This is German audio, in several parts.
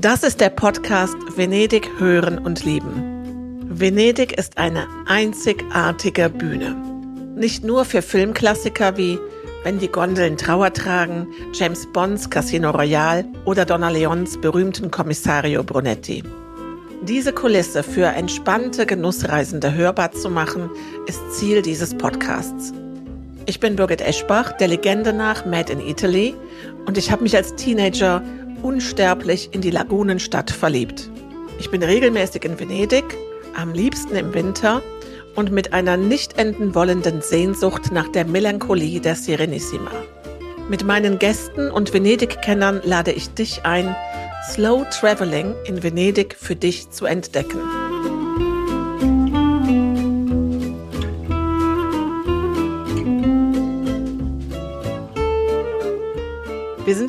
Das ist der Podcast Venedig hören und lieben. Venedig ist eine einzigartige Bühne. Nicht nur für Filmklassiker wie Wenn die Gondeln Trauer tragen, James Bonds Casino Royale oder Donna Leons berühmten Kommissario Brunetti. Diese Kulisse für entspannte Genussreisende hörbar zu machen, ist Ziel dieses Podcasts. Ich bin Birgit Eschbach, der Legende nach Made in Italy und ich habe mich als Teenager unsterblich in die Lagunenstadt verliebt. Ich bin regelmäßig in Venedig, am liebsten im Winter und mit einer nicht enden wollenden Sehnsucht nach der Melancholie der Serenissima. Mit meinen Gästen und Venedig-Kennern lade ich dich ein, Slow Traveling in Venedig für dich zu entdecken.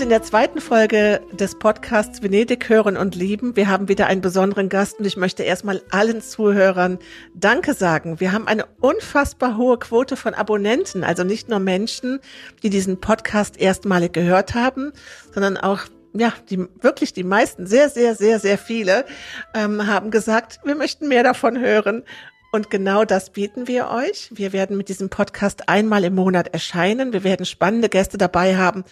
In der zweiten Folge des Podcasts Venedig hören und lieben. Wir haben wieder einen besonderen Gast und ich möchte erstmal allen Zuhörern Danke sagen. Wir haben eine unfassbar hohe Quote von Abonnenten, also nicht nur Menschen, die diesen Podcast erstmalig gehört haben, sondern auch ja, die wirklich die meisten, sehr, sehr, sehr, sehr viele ähm, haben gesagt, wir möchten mehr davon hören. Und genau das bieten wir euch. Wir werden mit diesem Podcast einmal im Monat erscheinen. Wir werden spannende Gäste dabei haben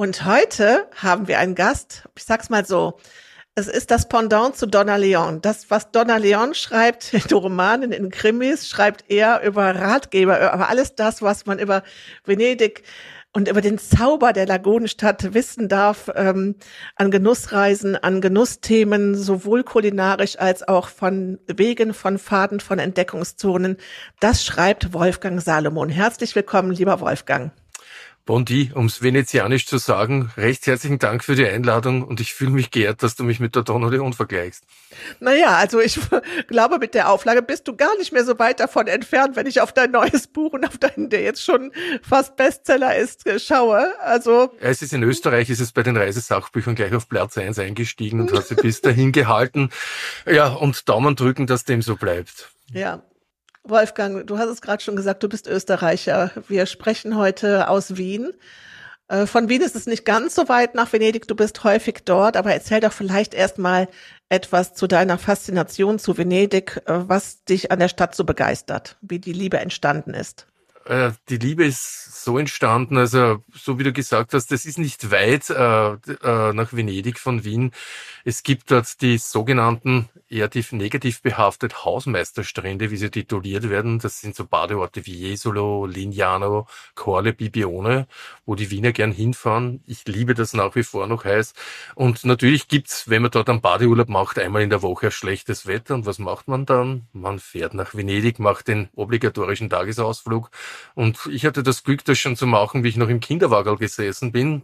und heute haben wir einen Gast, ich sag's mal so, es ist das Pendant zu Donna Leon. Das, was Donna Leon schreibt in Romanen, in Krimis, schreibt er über Ratgeber, aber alles das, was man über Venedig und über den Zauber der Lagunenstadt wissen darf, ähm, an Genussreisen, an Genussthemen, sowohl kulinarisch als auch von Wegen, von Faden, von Entdeckungszonen, das schreibt Wolfgang Salomon. Herzlich willkommen, lieber Wolfgang. Bondi, um es venezianisch zu sagen, recht herzlichen Dank für die Einladung und ich fühle mich geehrt, dass du mich mit der Donna Leon vergleichst. Naja, also ich glaube, mit der Auflage bist du gar nicht mehr so weit davon entfernt, wenn ich auf dein neues Buch und auf deinen, der jetzt schon fast Bestseller ist, schaue. Also. Es ist in Österreich, ist es bei den Reisesachbüchern gleich auf Platz eins eingestiegen und hat sich bis dahin gehalten. Ja, und Daumen drücken, dass dem so bleibt. Ja, Wolfgang, du hast es gerade schon gesagt, du bist Österreicher. Wir sprechen heute aus Wien. Äh, von Wien ist es nicht ganz so weit nach Venedig, du bist häufig dort, aber erzähl doch vielleicht erstmal etwas zu deiner Faszination zu Venedig, äh, was dich an der Stadt so begeistert, wie die Liebe entstanden ist. Äh, die Liebe ist so entstanden, also so wie du gesagt hast, das ist nicht weit äh, äh, nach Venedig von Wien. Es gibt dort die sogenannten eher negativ behaftet Hausmeisterstrände, wie sie tituliert werden. Das sind so Badeorte wie Jesolo, Lignano, Corle, Bibione, wo die Wiener gern hinfahren. Ich liebe das nach wie vor noch heiß. Und natürlich gibt's, wenn man dort einen Badeurlaub macht, einmal in der Woche schlechtes Wetter. Und was macht man dann? Man fährt nach Venedig, macht den obligatorischen Tagesausflug. Und ich hatte das Glück, das schon zu machen, wie ich noch im Kinderwagel gesessen bin.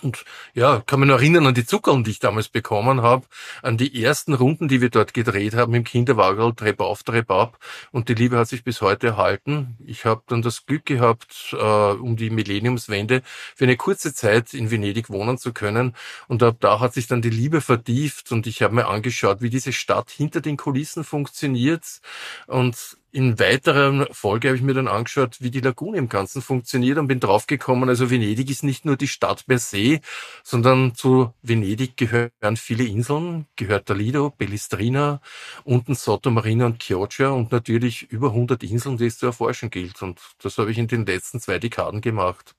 Und ja, kann noch erinnern an die Zuckerl, die ich damals bekommen habe, an die ersten Runden, die wir dort gedreht haben im Kinderwagel, Treppe auf, Treppe ab. Und die Liebe hat sich bis heute erhalten. Ich habe dann das Glück gehabt, äh, um die Millenniumswende für eine kurze Zeit in Venedig wohnen zu können. Und ab da hat sich dann die Liebe vertieft und ich habe mir angeschaut, wie diese Stadt hinter den Kulissen funktioniert. Und in weiterer Folge habe ich mir dann angeschaut, wie die Lagune im Ganzen funktioniert und bin draufgekommen, also Venedig ist nicht nur die Stadt per se, sondern zu Venedig gehören viele Inseln, gehört Lido, Pellestrina, unten Sottomarina und Chioggia und natürlich über 100 Inseln, die es zu erforschen gilt. Und das habe ich in den letzten zwei Dekaden gemacht.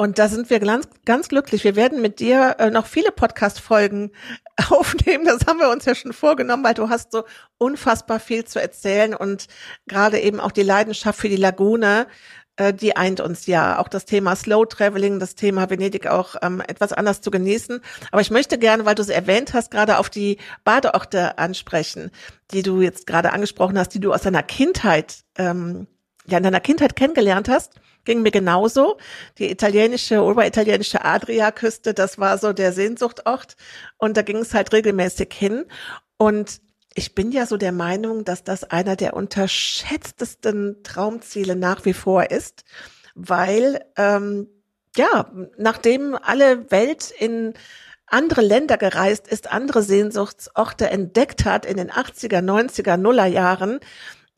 Und da sind wir ganz, ganz glücklich. Wir werden mit dir äh, noch viele Podcast-Folgen aufnehmen. Das haben wir uns ja schon vorgenommen, weil du hast so unfassbar viel zu erzählen und gerade eben auch die Leidenschaft für die Lagune, äh, die eint uns ja. Auch das Thema Slow Traveling, das Thema Venedig auch ähm, etwas anders zu genießen. Aber ich möchte gerne, weil du es erwähnt hast, gerade auf die Badeorte ansprechen, die du jetzt gerade angesprochen hast, die du aus deiner Kindheit, ähm, ja, in deiner Kindheit kennengelernt hast ging mir genauso. Die italienische, oberitalienische Adriaküste, das war so der Sehnsuchtort. Und da ging es halt regelmäßig hin. Und ich bin ja so der Meinung, dass das einer der unterschätztesten Traumziele nach wie vor ist, weil ähm, ja, nachdem alle Welt in andere Länder gereist ist, andere Sehnsuchtsorte entdeckt hat in den 80er, 90er, Nuller Jahren,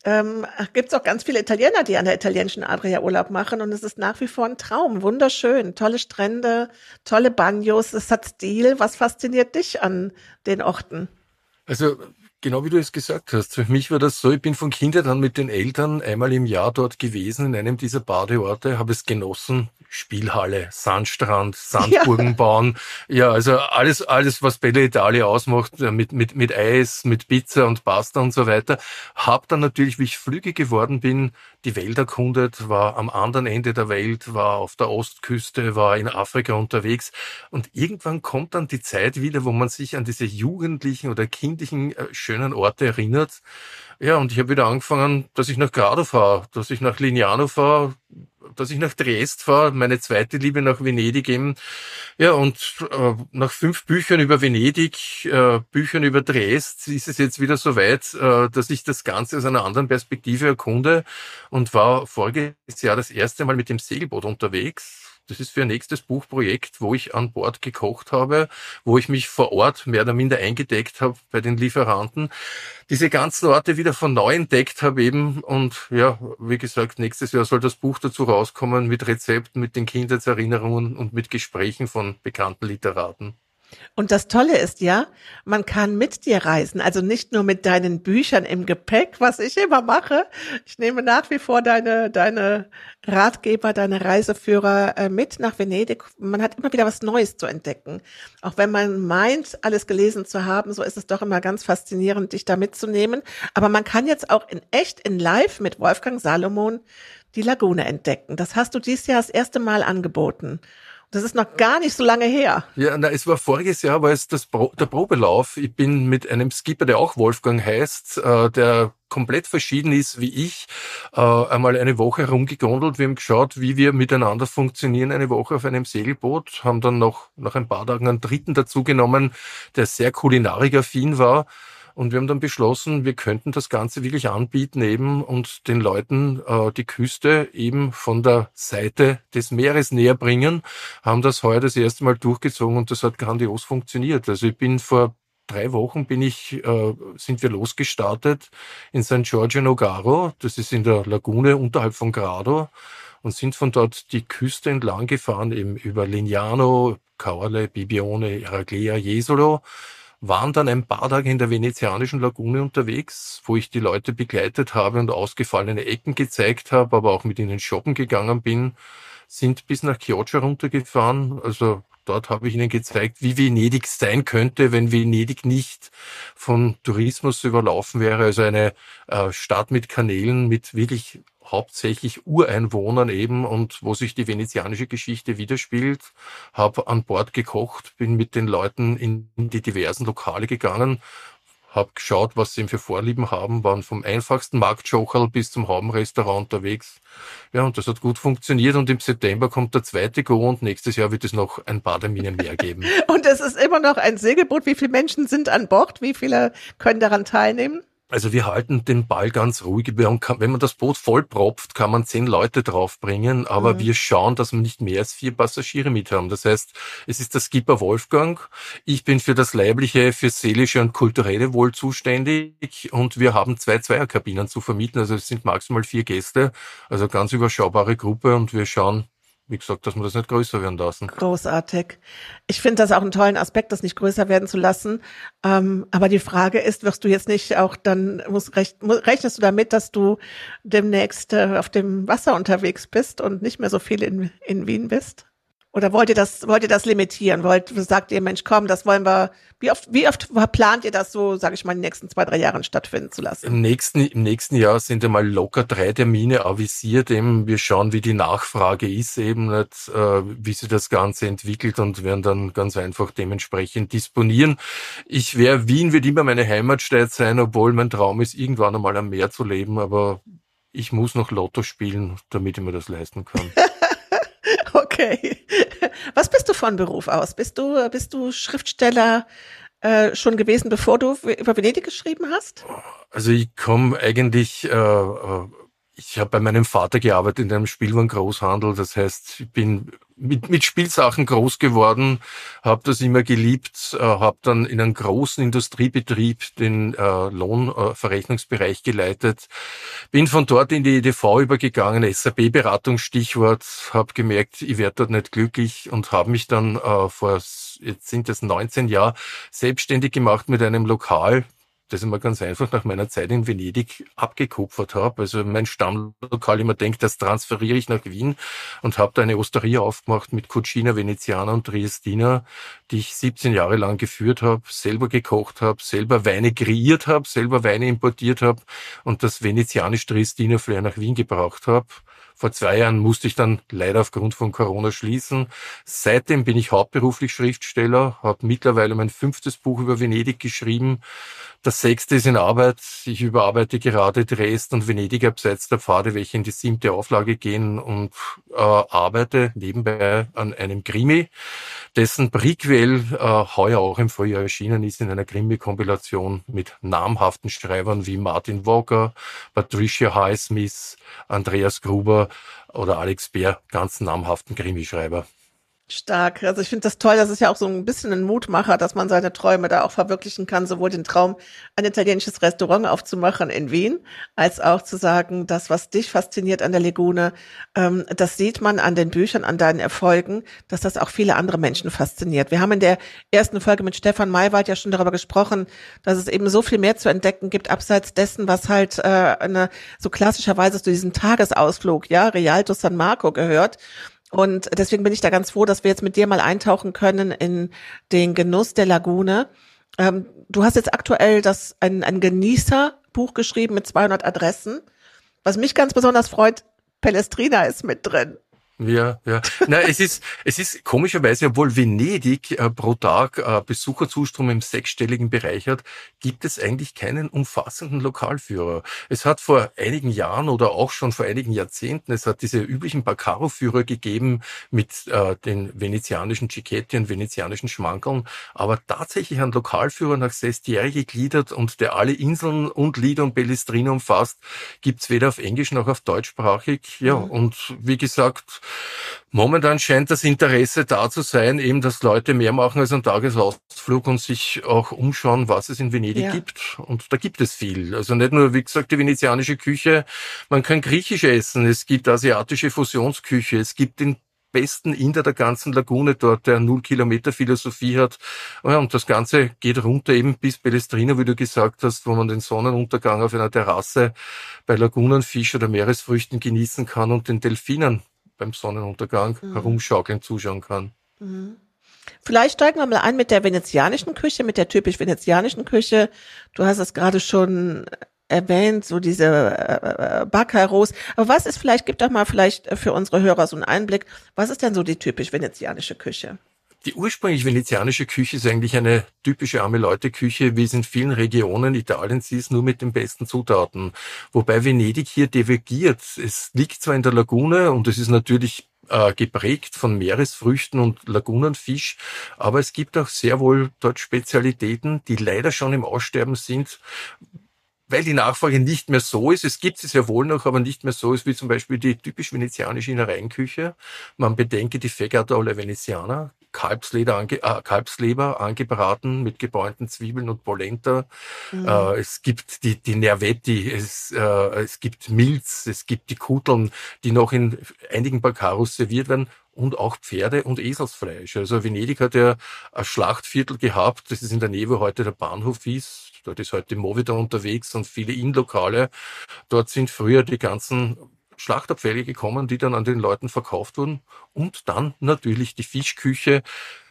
ähm, gibt es auch ganz viele Italiener, die an der italienischen Adria Urlaub machen und es ist nach wie vor ein Traum. Wunderschön, tolle Strände, tolle Bagnos, es hat Stil. Was fasziniert dich an den Orten? Also Genau wie du es gesagt hast. Für mich war das so, ich bin von Kindheit an mit den Eltern einmal im Jahr dort gewesen, in einem dieser Badeorte, habe es genossen. Spielhalle, Sandstrand, Sandburgen ja. bauen. Ja, also alles, alles, was Bella Italia ausmacht, mit, mit, mit Eis, mit Pizza und Pasta und so weiter. Hab dann natürlich, wie ich flügge geworden bin, die Welt erkundet, war am anderen Ende der Welt, war auf der Ostküste, war in Afrika unterwegs. Und irgendwann kommt dann die Zeit wieder, wo man sich an diese jugendlichen oder kindlichen äh, schönen Orte erinnert. Ja, und ich habe wieder angefangen, dass ich nach Grado fahre, dass ich nach Lignano fahre, dass ich nach Dresd fahre, meine zweite Liebe nach Venedig eben. Ja, und äh, nach fünf Büchern über Venedig, äh, Büchern über Dresd, ist es jetzt wieder so weit, äh, dass ich das Ganze aus einer anderen Perspektive erkunde und war voriges Jahr das erste Mal mit dem Segelboot unterwegs das ist für ein nächstes Buchprojekt, wo ich an Bord gekocht habe, wo ich mich vor Ort mehr oder minder eingedeckt habe bei den Lieferanten. Diese ganzen Orte wieder von neu entdeckt habe eben. Und ja, wie gesagt, nächstes Jahr soll das Buch dazu rauskommen mit Rezepten, mit den Kindheitserinnerungen und mit Gesprächen von bekannten Literaten. Und das Tolle ist ja, man kann mit dir reisen, also nicht nur mit deinen Büchern im Gepäck, was ich immer mache. Ich nehme nach wie vor deine, deine Ratgeber, deine Reiseführer äh, mit nach Venedig. Man hat immer wieder was Neues zu entdecken. Auch wenn man meint, alles gelesen zu haben, so ist es doch immer ganz faszinierend, dich da mitzunehmen. Aber man kann jetzt auch in echt, in live mit Wolfgang Salomon die Lagune entdecken. Das hast du dieses Jahr das erste Mal angeboten. Das ist noch gar nicht so lange her. Ja, na, es war voriges Jahr, war es das Pro der Probelauf. Ich bin mit einem Skipper, der auch Wolfgang heißt, äh, der komplett verschieden ist wie ich, äh, einmal eine Woche herumgegondelt. Wir haben geschaut, wie wir miteinander funktionieren, eine Woche auf einem Segelboot, haben dann noch nach ein paar Tagen einen dritten dazugenommen, der sehr kulinarikaffin war und wir haben dann beschlossen, wir könnten das Ganze wirklich anbieten eben und den Leuten äh, die Küste eben von der Seite des Meeres näher bringen. Haben das heuer das erste Mal durchgezogen und das hat grandios funktioniert. Also ich bin vor drei Wochen bin ich, äh, sind wir losgestartet in St. Giorgio Nogaro. Das ist in der Lagune unterhalb von Grado und sind von dort die Küste entlang gefahren, eben über Lignano, Caorle, Bibione, Iraglea, Jesolo waren dann ein paar Tage in der venezianischen Lagune unterwegs, wo ich die Leute begleitet habe und ausgefallene Ecken gezeigt habe, aber auch mit ihnen shoppen gegangen bin, sind bis nach Chioggia runtergefahren. Also dort habe ich ihnen gezeigt, wie Venedig sein könnte, wenn Venedig nicht von Tourismus überlaufen wäre. Also eine äh, Stadt mit Kanälen, mit wirklich hauptsächlich Ureinwohnern eben und wo sich die venezianische Geschichte widerspielt. Habe an Bord gekocht, bin mit den Leuten in die diversen Lokale gegangen, habe geschaut, was sie für Vorlieben haben, waren vom einfachsten Marktjocherl bis zum Haubenrestaurant unterwegs. Ja, und das hat gut funktioniert und im September kommt der zweite Go und nächstes Jahr wird es noch ein Bademinen mehr geben. und es ist immer noch ein Segelboot. Wie viele Menschen sind an Bord? Wie viele können daran teilnehmen? Also wir halten den Ball ganz ruhig. Wenn man das Boot voll propft, kann man zehn Leute draufbringen, aber mhm. wir schauen, dass wir nicht mehr als vier Passagiere mit haben. Das heißt, es ist der Skipper Wolfgang. Ich bin für das leibliche, für seelische und kulturelle Wohl zuständig und wir haben zwei Zweierkabinen zu vermieten. Also es sind maximal vier Gäste, also ganz überschaubare Gruppe und wir schauen, wie gesagt, dass wir das nicht größer werden lassen. Großartig. Ich finde das auch einen tollen Aspekt, das nicht größer werden zu lassen. Ähm, aber die Frage ist, wirst du jetzt nicht auch dann, muss, rech, rechnest du damit, dass du demnächst äh, auf dem Wasser unterwegs bist und nicht mehr so viel in, in Wien bist? Oder wollt ihr das, wollt ihr das limitieren? Wollt, sagt ihr, Mensch, komm, das wollen wir, wie oft, wie oft plant ihr das so, sage ich mal, in den nächsten zwei, drei Jahren stattfinden zu lassen? Im nächsten, im nächsten Jahr sind einmal locker drei Termine avisiert, eben, wir schauen, wie die Nachfrage ist, eben nicht, äh, wie sich das Ganze entwickelt und werden dann ganz einfach dementsprechend disponieren. Ich wäre, Wien wird immer meine Heimatstadt sein, obwohl mein Traum ist, irgendwann einmal am Meer zu leben, aber ich muss noch Lotto spielen, damit ich mir das leisten kann. Okay. Was bist du von Beruf aus? Bist du, bist du Schriftsteller äh, schon gewesen, bevor du über Venedig geschrieben hast? Also ich komme eigentlich äh, äh ich habe bei meinem Vater gearbeitet in einem Spielwarengroßhandel. Das heißt, ich bin mit, mit Spielsachen groß geworden, habe das immer geliebt, äh, habe dann in einem großen Industriebetrieb den äh, Lohnverrechnungsbereich äh, geleitet, bin von dort in die EDV übergegangen, SAP-Beratung Stichwort, habe gemerkt, ich werde dort nicht glücklich und habe mich dann äh, vor, jetzt sind es 19 Jahre, selbstständig gemacht mit einem Lokal, das ich mir ganz einfach nach meiner Zeit in Venedig abgekupfert habe. Also mein Stammlokal immer denkt, das transferiere ich nach Wien und habe da eine Osteria aufgemacht mit Cucina Veneziana und Triestina, die ich 17 Jahre lang geführt habe, selber gekocht habe, selber Weine kreiert habe, selber Weine importiert habe und das venezianisch Triestina Flair nach Wien gebracht habe. Vor zwei Jahren musste ich dann leider aufgrund von Corona schließen. Seitdem bin ich hauptberuflich Schriftsteller, habe mittlerweile mein fünftes Buch über Venedig geschrieben das sechste ist in Arbeit. Ich überarbeite gerade Dresden und Venedig abseits der Pfade, welche in die siebte Auflage gehen und äh, arbeite nebenbei an einem Krimi, dessen Prequel äh, heuer auch im Frühjahr erschienen ist in einer Krimi-Kompilation mit namhaften Schreibern wie Martin Walker, Patricia Highsmith, Andreas Gruber oder Alex Bär, ganz namhaften Krimischreiber. Stark. Also ich finde das toll. Das ist ja auch so ein bisschen ein Mutmacher, dass man seine Träume da auch verwirklichen kann, sowohl den Traum, ein italienisches Restaurant aufzumachen in Wien, als auch zu sagen, das, was dich fasziniert an der Lagune, ähm, das sieht man an den Büchern, an deinen Erfolgen, dass das auch viele andere Menschen fasziniert. Wir haben in der ersten Folge mit Stefan Maywald ja schon darüber gesprochen, dass es eben so viel mehr zu entdecken gibt, abseits dessen, was halt äh, eine, so klassischerweise zu diesem Tagesausflug, ja, Rialto San Marco gehört. Und deswegen bin ich da ganz froh, dass wir jetzt mit dir mal eintauchen können in den Genuss der Lagune. Ähm, du hast jetzt aktuell das ein, ein Genießerbuch geschrieben mit 200 Adressen. Was mich ganz besonders freut, Palestrina ist mit drin. Ja, ja. Na, es ist, es ist komischerweise, obwohl Venedig äh, pro Tag äh, Besucherzustrom im sechsstelligen Bereich hat, gibt es eigentlich keinen umfassenden Lokalführer. Es hat vor einigen Jahren oder auch schon vor einigen Jahrzehnten, es hat diese üblichen Baccaro-Führer gegeben mit äh, den venezianischen Cicchetti und venezianischen Schmankeln, aber tatsächlich ein Lokalführer nach Sestieri gegliedert und der alle Inseln und Lieder und Bellestrine umfasst, gibt's weder auf Englisch noch auf deutschsprachig. Ja, mhm. und wie gesagt, Momentan scheint das Interesse da zu sein, eben, dass Leute mehr machen als einen Tagesausflug und sich auch umschauen, was es in Venedig ja. gibt. Und da gibt es viel. Also nicht nur, wie gesagt, die venezianische Küche. Man kann griechisch essen. Es gibt asiatische Fusionsküche. Es gibt den besten Inder der ganzen Lagune dort, der null Kilometer Philosophie hat. Ja, und das Ganze geht runter eben bis Pelestrina, wie du gesagt hast, wo man den Sonnenuntergang auf einer Terrasse bei Lagunenfisch oder Meeresfrüchten genießen kann und den Delfinen beim Sonnenuntergang mhm. herumschaukeln zuschauen kann. Mhm. Vielleicht steigen wir mal ein mit der venezianischen Küche, mit der typisch venezianischen Küche. Du hast es gerade schon erwähnt, so diese äh, äh Baccaros. Aber was ist vielleicht, gib doch mal vielleicht für unsere Hörer so einen Einblick, was ist denn so die typisch venezianische Küche? Die ursprünglich venezianische Küche ist eigentlich eine typische arme Leute Küche, wie es in vielen Regionen Italiens ist, nur mit den besten Zutaten. Wobei Venedig hier divergiert. Es liegt zwar in der Lagune und es ist natürlich äh, geprägt von Meeresfrüchten und Lagunenfisch, aber es gibt auch sehr wohl dort Spezialitäten, die leider schon im Aussterben sind, weil die Nachfrage nicht mehr so ist. Es gibt sie sehr wohl noch, aber nicht mehr so ist wie zum Beispiel die typisch venezianische Innereienküche. Man bedenke die Fegata alla Veneziana, Kalbsleder ange, äh, Kalbsleber angebraten mit gebräunten Zwiebeln und Polenta. Mhm. Äh, es gibt die, die Nervetti, es, äh, es gibt Milz, es gibt die Kuteln, die noch in einigen Baccaros serviert werden und auch Pferde- und Eselsfleisch. Also Venedig hat ja ein Schlachtviertel gehabt, das ist in der Nähe, wo heute der Bahnhof ist. Dort ist heute Movida unterwegs und viele Innenlokale. Dort sind früher die ganzen Schlachtabfälle gekommen, die dann an den Leuten verkauft wurden. Und dann natürlich die Fischküche.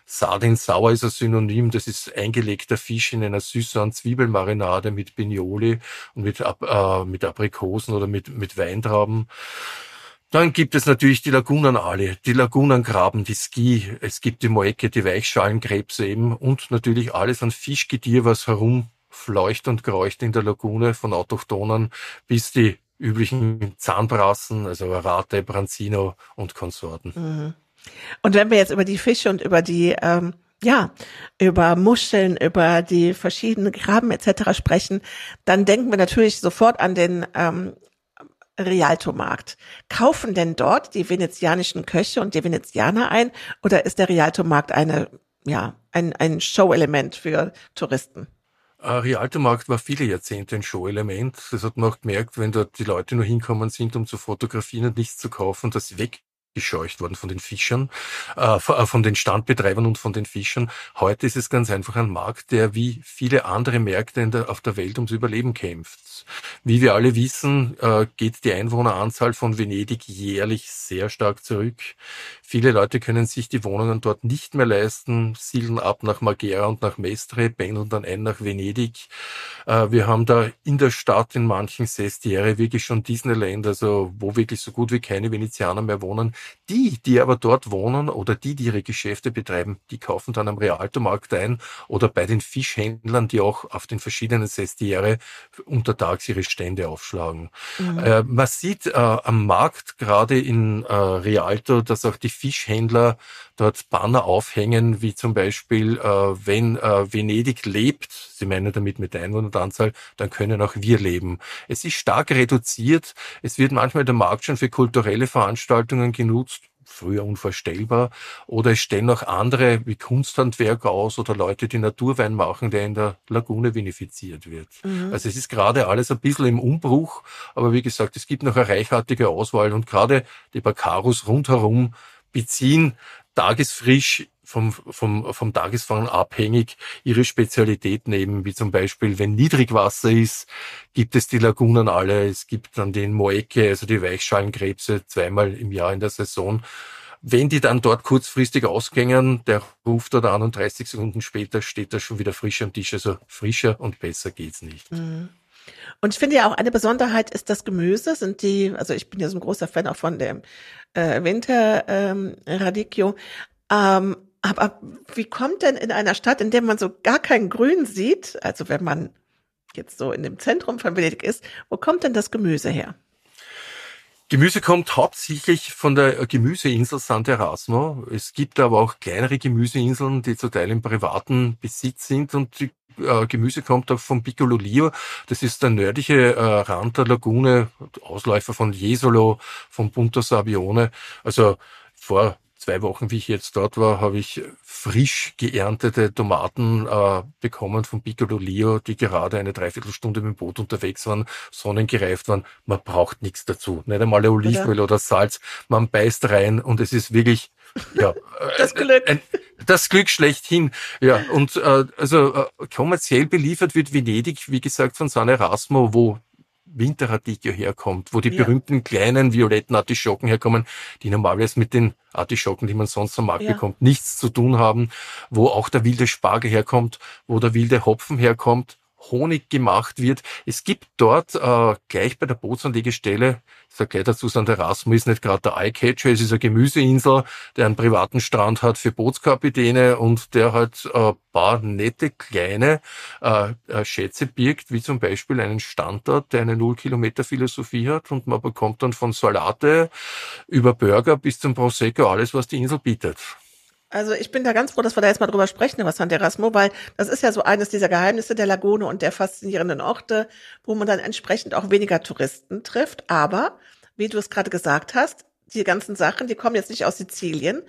Sardin sauer ist ein Synonym, das ist eingelegter Fisch in einer süßen Zwiebelmarinade mit Bignoli und mit, äh, mit Aprikosen oder mit, mit Weintrauben. Dann gibt es natürlich die Lagunenale, die Lagunengraben, die Ski, es gibt die Moecke, die Weichschalenkrebse eben und natürlich alles an Fischgetier, was herumfleucht und kreucht in der Lagune von Autochtonen bis die üblichen Zahnbrassen, also Rate, Branzino und Konsorten. Mhm. Und wenn wir jetzt über die Fische und über die ähm, ja, über Muscheln, über die verschiedenen Graben etc. sprechen, dann denken wir natürlich sofort an den ähm, Rialto-Markt. Kaufen denn dort die venezianischen Köche und die Venezianer ein oder ist der Rialto-Markt eine, ja, ein, ein Show-Element für Touristen? Äh, Rialto-Markt war viele Jahrzehnte ein Show-Element. Das hat man auch gemerkt, wenn dort die Leute nur hinkommen sind, um zu fotografieren und nichts zu kaufen, dass sie weg gescheucht worden von den Fischern, äh, äh, von den Standbetreibern und von den Fischern. Heute ist es ganz einfach ein Markt, der wie viele andere Märkte der, auf der Welt ums Überleben kämpft. Wie wir alle wissen, äh, geht die Einwohneranzahl von Venedig jährlich sehr stark zurück. Viele Leute können sich die Wohnungen dort nicht mehr leisten, siedeln ab nach Marghera und nach Mestre, pendeln dann ein nach Venedig. Äh, wir haben da in der Stadt in manchen Sestiere wirklich schon Disneyland, also wo wirklich so gut wie keine Venezianer mehr wohnen. Die, die aber dort wohnen oder die, die ihre Geschäfte betreiben, die kaufen dann am Realtomarkt ein oder bei den Fischhändlern, die auch auf den verschiedenen Sestiere untertags ihre Stände aufschlagen. Mhm. Äh, man sieht äh, am Markt gerade in äh, Rialto, dass auch die Fischhändler dort Banner aufhängen, wie zum Beispiel, äh, wenn äh, Venedig lebt, sie meinen damit mit der Einwohneranzahl, dann können auch wir leben. Es ist stark reduziert. Es wird manchmal der Markt schon für kulturelle Veranstaltungen genutzt früher unvorstellbar. Oder es stellen auch andere wie Kunsthandwerker aus oder Leute, die Naturwein machen, der in der Lagune vinifiziert wird. Mhm. Also es ist gerade alles ein bisschen im Umbruch, aber wie gesagt, es gibt noch eine reichhaltige Auswahl und gerade die Baccarus rundherum beziehen tagesfrisch vom, vom, vom Tagesfang abhängig ihre Spezialität nehmen, wie zum Beispiel, wenn Niedrigwasser ist, gibt es die Lagunen alle, es gibt dann den Moeke, also die Weichschalenkrebse, zweimal im Jahr in der Saison. Wenn die dann dort kurzfristig ausgängen, der ruft dort an und 30 Sekunden später steht er schon wieder frisch am Tisch. Also frischer und besser geht's nicht. Mhm. Und ich finde ja auch eine Besonderheit ist das Gemüse, sind die, also ich bin ja so ein großer Fan auch von dem äh, Winter ähm, Radicchio. Ähm, aber wie kommt denn in einer Stadt, in der man so gar kein Grün sieht, also wenn man jetzt so in dem Zentrum von Venedig ist, wo kommt denn das Gemüse her? Gemüse kommt hauptsächlich von der Gemüseinsel Sant'Erasmo. Es gibt aber auch kleinere Gemüseinseln, die zum Teil im privaten Besitz sind und die äh, Gemüse kommt auch vom Piccolo Lio. Das ist der nördliche äh, Rand der Lagune, Ausläufer von Jesolo, von Punta Sabione. Also vor zwei Wochen, wie ich jetzt dort war, habe ich frisch geerntete Tomaten äh, bekommen von Piccolo Lio, die gerade eine Dreiviertelstunde mit dem Boot unterwegs waren, sonnengereift waren. Man braucht nichts dazu. Nicht einmal Olivenöl oder? oder Salz. Man beißt rein und es ist wirklich ja, das Glück. Ein, das Glück schlechthin. Ja, und äh, also äh, kommerziell beliefert wird Venedig, wie gesagt, von San Erasmo, wo Winterradicchio herkommt, wo die ja. berühmten kleinen violetten Artischocken herkommen, die normalerweise mit den Artischocken, die man sonst am Markt ja. bekommt, nichts zu tun haben, wo auch der wilde Spargel herkommt, wo der wilde Hopfen herkommt, Honig gemacht wird. Es gibt dort äh, gleich bei der Bootsanlegestelle, ich sage gleich dazu, St. Erasmus ist nicht gerade der Eyecatcher, es ist eine Gemüseinsel, der einen privaten Strand hat für Bootskapitäne und der halt äh, paar nette kleine äh, äh, Schätze birgt, wie zum Beispiel einen Standort, der eine Null-Kilometer-Philosophie hat und man bekommt dann von Salate über Burger bis zum Prosecco alles, was die Insel bietet. Also ich bin da ganz froh, dass wir da jetzt mal drüber sprechen über San Erasmo, weil das ist ja so eines dieser Geheimnisse der Lagune und der faszinierenden Orte, wo man dann entsprechend auch weniger Touristen trifft. Aber, wie du es gerade gesagt hast, die ganzen Sachen, die kommen jetzt nicht aus Sizilien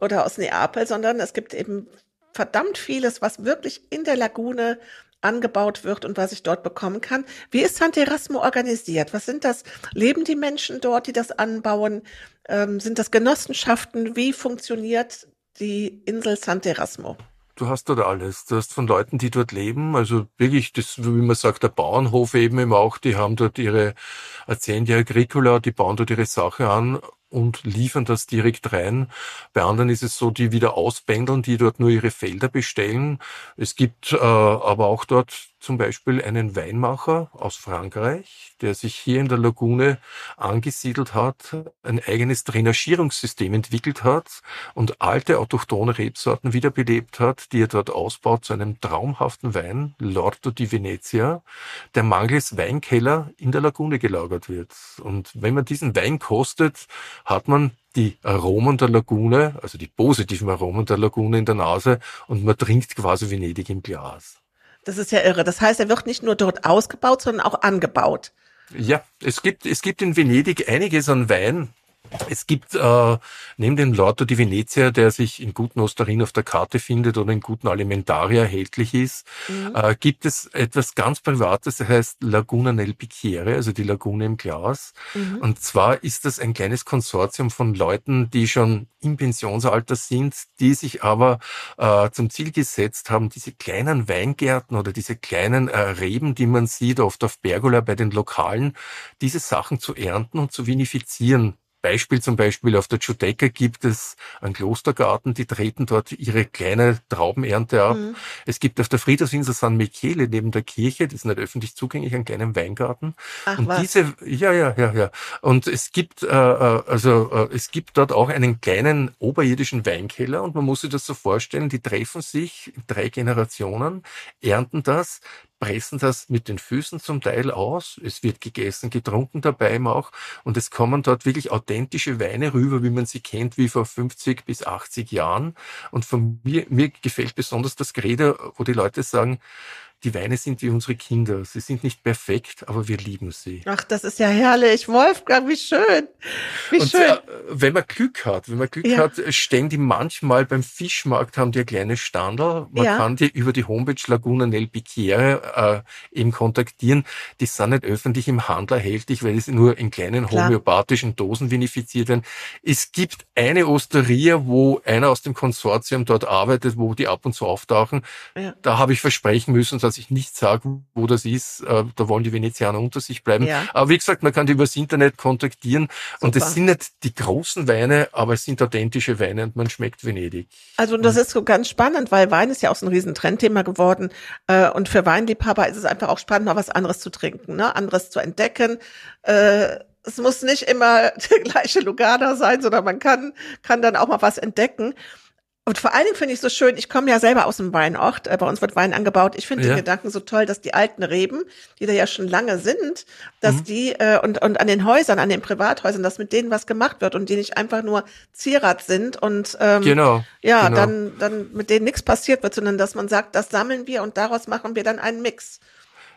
oder aus Neapel, sondern es gibt eben verdammt vieles, was wirklich in der Lagune angebaut wird und was ich dort bekommen kann. Wie ist San Erasmo organisiert? Was sind das? Leben die Menschen dort, die das anbauen? Ähm, sind das Genossenschaften? Wie funktioniert die Insel Sant'Erasmo. Du hast dort alles. Du hast von Leuten, die dort leben, also wirklich, das, wie man sagt, der Bauernhof eben eben auch, die haben dort ihre Aziende Agricola, die bauen dort ihre Sache an und liefern das direkt rein. Bei anderen ist es so, die wieder auspendeln, die dort nur ihre Felder bestellen. Es gibt äh, aber auch dort zum Beispiel einen Weinmacher aus Frankreich, der sich hier in der Lagune angesiedelt hat, ein eigenes Drainagierungssystem entwickelt hat und alte autochtone Rebsorten wiederbelebt hat, die er dort ausbaut zu einem traumhaften Wein, Lordo di Venezia, der mangels Weinkeller in der Lagune gelagert wird. Und wenn man diesen Wein kostet, hat man die Aromen der Lagune, also die positiven Aromen der Lagune in der Nase und man trinkt quasi Venedig im Glas. Das ist ja irre. Das heißt, er wird nicht nur dort ausgebaut, sondern auch angebaut. Ja, es gibt, es gibt in Venedig einiges an Wein, es gibt äh, neben dem Lotto di Venezia, der sich in guten Osterin auf der Karte findet oder in guten Alimentaria erhältlich ist, mhm. äh, gibt es etwas ganz Privates, das heißt Laguna nel Bicchiere, also die Lagune im Glas. Mhm. Und zwar ist das ein kleines Konsortium von Leuten, die schon im Pensionsalter sind, die sich aber äh, zum Ziel gesetzt haben, diese kleinen Weingärten oder diese kleinen äh, Reben, die man sieht, oft auf Pergola bei den Lokalen, diese Sachen zu ernten und zu vinifizieren. Beispiel zum Beispiel auf der Giudecca gibt es einen Klostergarten, die treten dort ihre kleine Traubenernte ab. Mhm. Es gibt auf der Friedhofsinsel San Michele neben der Kirche, das ist nicht öffentlich zugänglich, einen kleinen Weingarten. Ach, und was? diese, ja, ja, ja, ja. Und es gibt, äh, äh, also äh, es gibt dort auch einen kleinen oberirdischen Weinkeller und man muss sich das so vorstellen, die treffen sich drei Generationen, ernten das, pressen das mit den Füßen zum Teil aus. Es wird gegessen, getrunken dabei auch. Und es kommen dort wirklich authentische Weine rüber, wie man sie kennt, wie vor 50 bis 80 Jahren. Und von mir, mir gefällt besonders das Gerede, wo die Leute sagen, die Weine sind wie unsere Kinder. Sie sind nicht perfekt, aber wir lieben sie. Ach, das ist ja herrlich. Wolfgang, wie schön. Wie und, schön. Äh, wenn man Glück hat, wenn man Glück ja. hat, stehen die manchmal beim Fischmarkt, haben die ein kleines Standel. Man ja. kann die über die Homepage Laguna nel Bicchiere äh, eben kontaktieren. Die sind nicht öffentlich im Handel erhältlich, weil sie nur in kleinen Klar. homöopathischen Dosen vinifiziert werden. Es gibt eine Osteria, wo einer aus dem Konsortium dort arbeitet, wo die ab und zu auftauchen. Ja. Da habe ich versprechen müssen, dass ich nicht sage, wo das ist. Äh, da wollen die Venezianer unter sich bleiben. Ja. Aber wie gesagt, man kann die übers Internet kontaktieren. Super. Und es sind nicht die großen Weine, aber es sind authentische Weine und man schmeckt Venedig. Also das ist so ganz spannend, weil Wein ist ja auch so ein riesen Trendthema geworden. Äh, und für Weinliebhaber ist es einfach auch spannend, mal was anderes zu trinken, ne? anderes zu entdecken. Äh, es muss nicht immer der gleiche Lugana sein, sondern man kann, kann dann auch mal was entdecken. Und vor allen Dingen finde ich so schön, ich komme ja selber aus dem Weinort, äh, bei uns wird Wein angebaut. Ich finde ja. den Gedanken so toll, dass die alten Reben, die da ja schon lange sind, dass mhm. die äh, und, und an den Häusern, an den Privathäusern, dass mit denen was gemacht wird und die nicht einfach nur Zierat sind und ähm, genau, ja, genau. dann, dann mit denen nichts passiert wird, sondern dass man sagt, das sammeln wir und daraus machen wir dann einen Mix.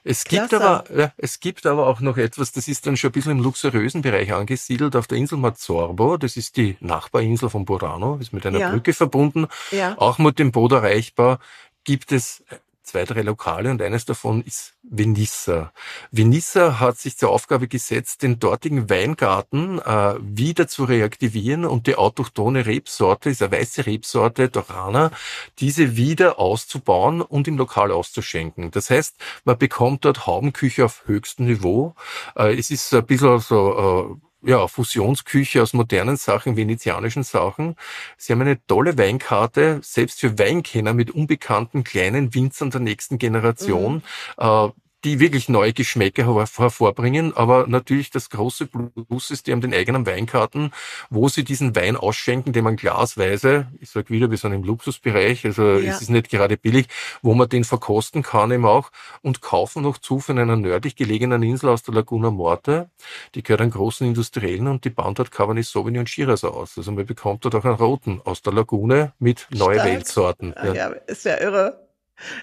Es gibt aber, ja, es gibt aber auch noch etwas, das ist dann schon ein bisschen im luxuriösen Bereich angesiedelt, auf der Insel Mazzorbo. Das ist die Nachbarinsel von Burano, ist mit einer ja. Brücke verbunden. Ja. Auch mit dem Boot erreichbar gibt es zwei, drei Lokale und eines davon ist Venissa. Venissa hat sich zur Aufgabe gesetzt, den dortigen Weingarten äh, wieder zu reaktivieren und die autochtone Rebsorte, ist eine weiße Rebsorte, Dorana, diese wieder auszubauen und im Lokal auszuschenken. Das heißt, man bekommt dort Haubenküche auf höchstem Niveau. Äh, es ist ein bisschen so äh, ja, Fusionsküche aus modernen Sachen, venezianischen Sachen. Sie haben eine tolle Weinkarte, selbst für Weinkenner mit unbekannten kleinen Winzern der nächsten Generation. Mhm. Äh, die wirklich neue Geschmäcker hervorbringen. Aber natürlich das große Plus ist, die haben den eigenen Weinkarten, wo sie diesen Wein ausschenken, den man glasweise, ich sage wieder, wir sind im Luxusbereich, also ja. es ist nicht gerade billig, wo man den verkosten kann eben auch und kaufen noch zu von einer nördlich gelegenen Insel aus der Laguna Morte. Die gehört an großen Industriellen und die bauen dort Cabernet Sauvignon und Shiraz aus. Also man bekommt dort auch einen roten aus der Lagune mit neue Weltsorten. Ja. ja, ist ja irre.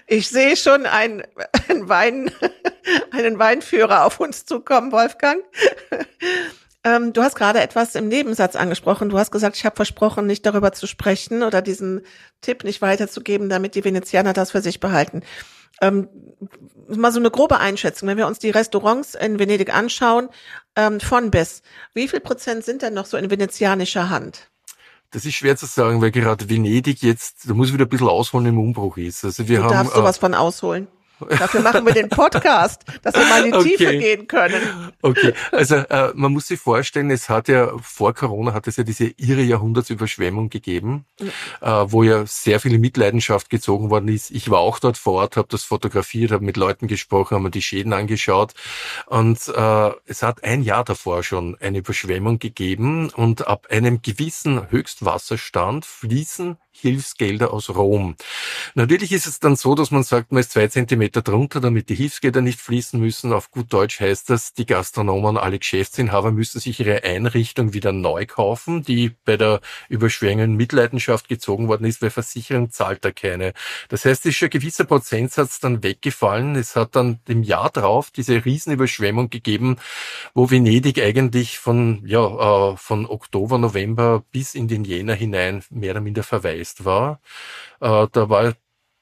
Ich sehe schon einen, einen Wein, einen Weinführer auf uns zukommen, Wolfgang. Ähm, du hast gerade etwas im Nebensatz angesprochen. Du hast gesagt, ich habe versprochen, nicht darüber zu sprechen oder diesen Tipp nicht weiterzugeben, damit die Venezianer das für sich behalten. Ähm, mal so eine grobe Einschätzung, wenn wir uns die Restaurants in Venedig anschauen, ähm, von bis, wie viel Prozent sind denn noch so in venezianischer Hand? Das ist schwer zu sagen, weil gerade Venedig jetzt, da muss ich wieder ein bisschen ausholen, im Umbruch ist. Also wir du haben, darfst sowas äh, von ausholen. Dafür machen wir den Podcast, dass wir mal in die okay. Tiefe gehen können. Okay, also äh, man muss sich vorstellen, es hat ja vor Corona hat es ja diese irre Jahrhundertsüberschwemmung gegeben, mhm. äh, wo ja sehr viel Mitleidenschaft gezogen worden ist. Ich war auch dort vor Ort, habe das fotografiert, habe mit Leuten gesprochen, habe mir die Schäden angeschaut und äh, es hat ein Jahr davor schon eine Überschwemmung gegeben und ab einem gewissen Höchstwasserstand fließen Hilfsgelder aus Rom. Natürlich ist es dann so, dass man sagt, man ist zwei Zentimeter drunter, damit die Hilfsgelder nicht fließen müssen. Auf gut Deutsch heißt das, die Gastronomen, alle Geschäftsinhaber müssen sich ihre Einrichtung wieder neu kaufen, die bei der Überschwemmung in Mitleidenschaft gezogen worden ist, weil Versicherung zahlt da keine. Das heißt, es ist schon ein gewisser Prozentsatz dann weggefallen. Es hat dann im Jahr drauf diese Riesenüberschwemmung gegeben, wo Venedig eigentlich von, ja, äh, von Oktober, November bis in den Jänner hinein mehr oder minder verwaist war. Äh, da war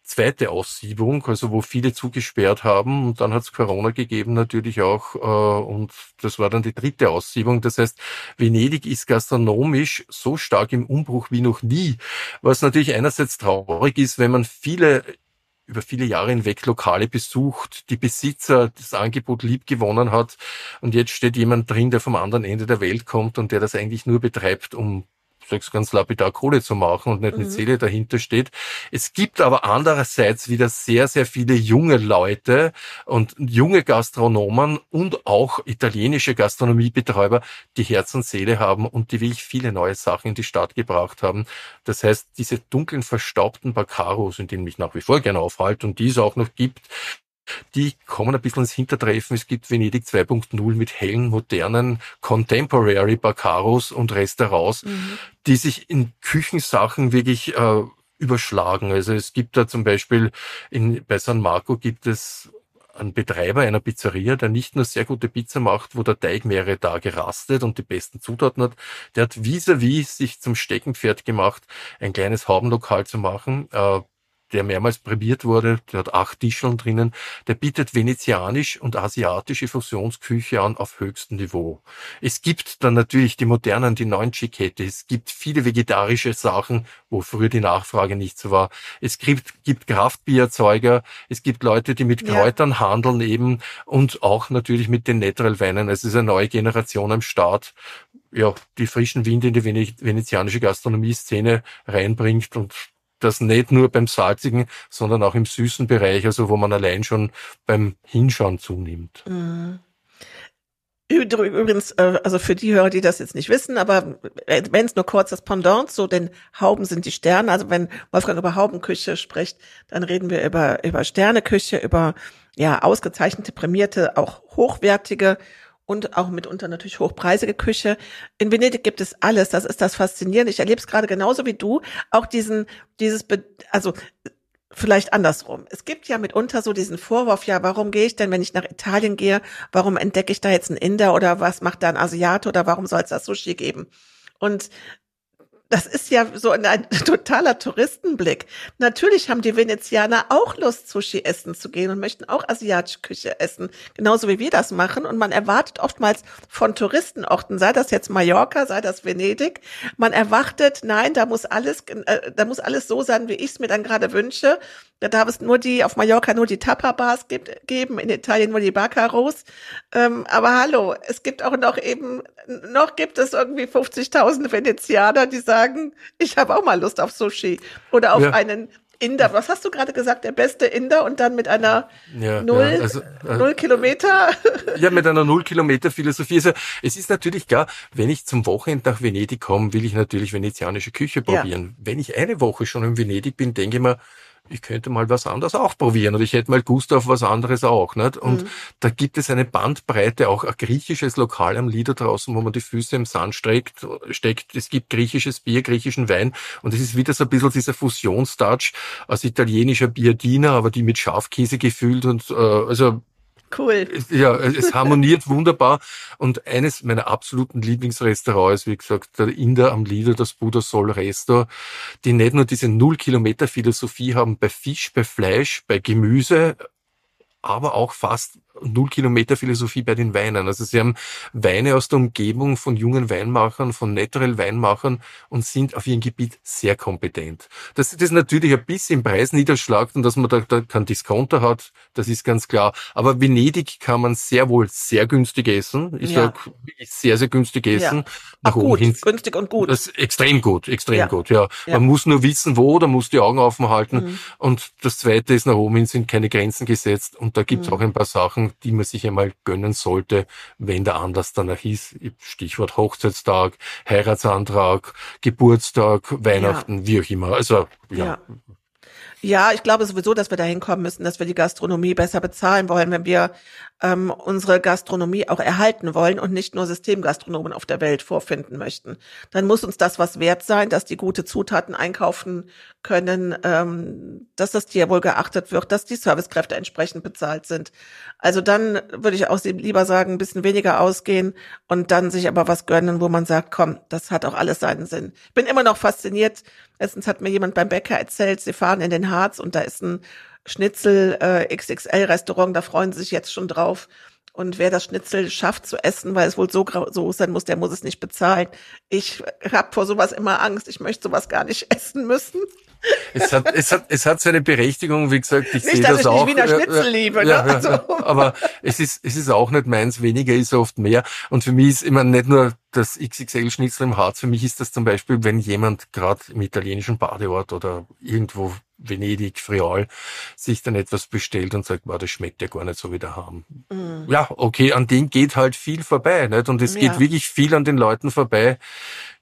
zweite Aussiebung, also wo viele zugesperrt haben und dann hat es Corona gegeben natürlich auch äh, und das war dann die dritte Aussiebung. Das heißt, Venedig ist gastronomisch so stark im Umbruch wie noch nie, was natürlich einerseits traurig ist, wenn man viele über viele Jahre hinweg Lokale besucht, die Besitzer das Angebot lieb gewonnen hat und jetzt steht jemand drin, der vom anderen Ende der Welt kommt und der das eigentlich nur betreibt, um sag's ganz lapidar, Kohle zu machen und nicht mhm. mit Seele dahinter steht. Es gibt aber andererseits wieder sehr, sehr viele junge Leute und junge Gastronomen und auch italienische Gastronomiebetreiber, die Herz und Seele haben und die wirklich viele neue Sachen in die Stadt gebracht haben. Das heißt, diese dunklen, verstaubten Baccaros, in denen mich nach wie vor gerne aufhalte und die es auch noch gibt, die kommen ein bisschen ins Hintertreffen. Es gibt Venedig 2.0 mit hellen, modernen Contemporary Baccaros und Restaurants, mhm. die sich in Küchensachen wirklich äh, überschlagen. Also es gibt da zum Beispiel in, bei San Marco gibt es einen Betreiber einer Pizzeria, der nicht nur sehr gute Pizza macht, wo der Teig mehrere Tage rastet und die besten Zutaten hat, der hat vis-à-vis -vis sich zum Steckenpferd gemacht, ein kleines Haubenlokal zu machen, äh, der mehrmals prämiert wurde, der hat acht Tischeln drinnen, der bietet venezianisch und asiatische Fusionsküche an auf höchstem Niveau. Es gibt dann natürlich die modernen, die neuen Chiquette, es gibt viele vegetarische Sachen, wo früher die Nachfrage nicht so war. Es gibt, gibt Kraftbiererzeuger, es gibt Leute, die mit Kräutern ja. handeln eben und auch natürlich mit den Natural Weinen. Es ist eine neue Generation am Start, ja, die frischen Winde in die venezianische Gastronomie-Szene reinbringt und das nicht nur beim salzigen, sondern auch im süßen Bereich, also wo man allein schon beim Hinschauen zunimmt. Mhm. Übrigens, äh, also für die Hörer, die das jetzt nicht wissen, aber wenn es nur kurz das Pendant, so denn Hauben sind die Sterne. Also wenn Wolfgang über Haubenküche spricht, dann reden wir über, über Sterneküche, über ja ausgezeichnete, prämierte, auch hochwertige und auch mitunter natürlich hochpreisige Küche. In Venedig gibt es alles. Das ist das Faszinierende. Ich erlebe es gerade genauso wie du. Auch diesen, dieses, also vielleicht andersrum. Es gibt ja mitunter so diesen Vorwurf, ja, warum gehe ich denn, wenn ich nach Italien gehe, warum entdecke ich da jetzt einen Inder oder was macht da ein Asiate oder warum soll es da Sushi geben? Und das ist ja so ein, ein, totaler Touristenblick. Natürlich haben die Venezianer auch Lust, Sushi essen zu gehen und möchten auch asiatische Küche essen, genauso wie wir das machen. Und man erwartet oftmals von Touristenorten, sei das jetzt Mallorca, sei das Venedig, man erwartet, nein, da muss alles, äh, da muss alles so sein, wie ich es mir dann gerade wünsche. Da darf es nur die, auf Mallorca nur die Tapa-Bars gibt, geben, in Italien nur die Baccaros. Ähm, aber hallo, es gibt auch noch eben, noch gibt es irgendwie 50.000 Venezianer, die sagen, ich habe auch mal Lust auf Sushi oder auf ja. einen Inder, was hast du gerade gesagt, der beste Inder und dann mit einer ja, null, ja, also, äh, null Kilometer? Ja, mit einer null Kilometer Philosophie. Also es ist natürlich klar, wenn ich zum Wochenende nach Venedig komme, will ich natürlich venezianische Küche probieren. Ja. Wenn ich eine Woche schon in Venedig bin, denke ich mir, ich könnte mal was anderes auch probieren und ich hätte mal Gust auf was anderes auch. Nicht? Und mhm. da gibt es eine Bandbreite, auch ein griechisches Lokal am Lieder draußen, wo man die Füße im Sand streckt, steckt. Es gibt griechisches Bier, griechischen Wein und es ist wieder so ein bisschen dieser Fusionstouch aus italienischer Bierdiener, aber die mit Schafkäse gefüllt und äh, also Cool. Ja, es harmoniert wunderbar. Und eines meiner absoluten Lieblingsrestaurants wie gesagt, der Inder am Lieder, das Buddha Sol Resto, die nicht nur diese Null-Kilometer-Philosophie haben bei Fisch, bei Fleisch, bei Gemüse, aber auch fast null Kilometer Philosophie bei den Weinen. Also sie haben Weine aus der Umgebung von jungen Weinmachern, von Natural Weinmachern und sind auf ihrem Gebiet sehr kompetent. Dass das natürlich ein bisschen im Preis niederschlagt und dass man da, da keinen Discounter hat, das ist ganz klar. Aber Venedig kann man sehr wohl sehr günstig essen. Ich ja. sag wirklich sehr, sehr günstig essen. Ja. Ach, gut, hin. günstig und gut. Das extrem gut, extrem ja. gut, ja. Man muss nur wissen, wo, da muss die Augen offen halten. Mhm. Und das zweite ist, nach oben hin sind keine Grenzen gesetzt und da gibt es mhm. auch ein paar Sachen, Die man sich einmal gönnen sollte, wenn der Anlass danach ist. Stichwort Hochzeitstag, Heiratsantrag, Geburtstag, Weihnachten, ja. wie auch immer. Also ja. ja. Ja, ich glaube sowieso, dass wir dahin kommen müssen, dass wir die Gastronomie besser bezahlen wollen, wenn wir ähm, unsere Gastronomie auch erhalten wollen und nicht nur Systemgastronomen auf der Welt vorfinden möchten. Dann muss uns das was wert sein, dass die gute Zutaten einkaufen können, ähm, dass das Tier wohl geachtet wird, dass die Servicekräfte entsprechend bezahlt sind. Also dann würde ich auch lieber sagen, ein bisschen weniger ausgehen und dann sich aber was gönnen, wo man sagt, komm, das hat auch alles seinen Sinn. Ich bin immer noch fasziniert. Letztens hat mir jemand beim Bäcker erzählt, sie fahren in den Harz und da ist ein Schnitzel äh, XXL Restaurant, da freuen sie sich jetzt schon drauf. Und wer das Schnitzel schafft zu essen, weil es wohl so so sein muss, der muss es nicht bezahlen. Ich habe vor sowas immer Angst. Ich möchte sowas gar nicht essen müssen. Es hat, es hat, es hat seine Berechtigung, wie gesagt, ich sehe das ich auch. Nicht Wiener Schnitzel liebe, ne? ja, ja, also. aber es ist, es ist auch nicht meins. Weniger ist oft mehr. Und für mich ist immer nicht nur das XXL-Schnitzel im Harz. Für mich ist das zum Beispiel, wenn jemand gerade im italienischen Badeort oder irgendwo Venedig, Friol, sich dann etwas bestellt und sagt, wow, das schmeckt ja gar nicht so wie der haben. Mm. Ja, okay, an dem geht halt viel vorbei, nicht? Und es ja. geht wirklich viel an den Leuten vorbei,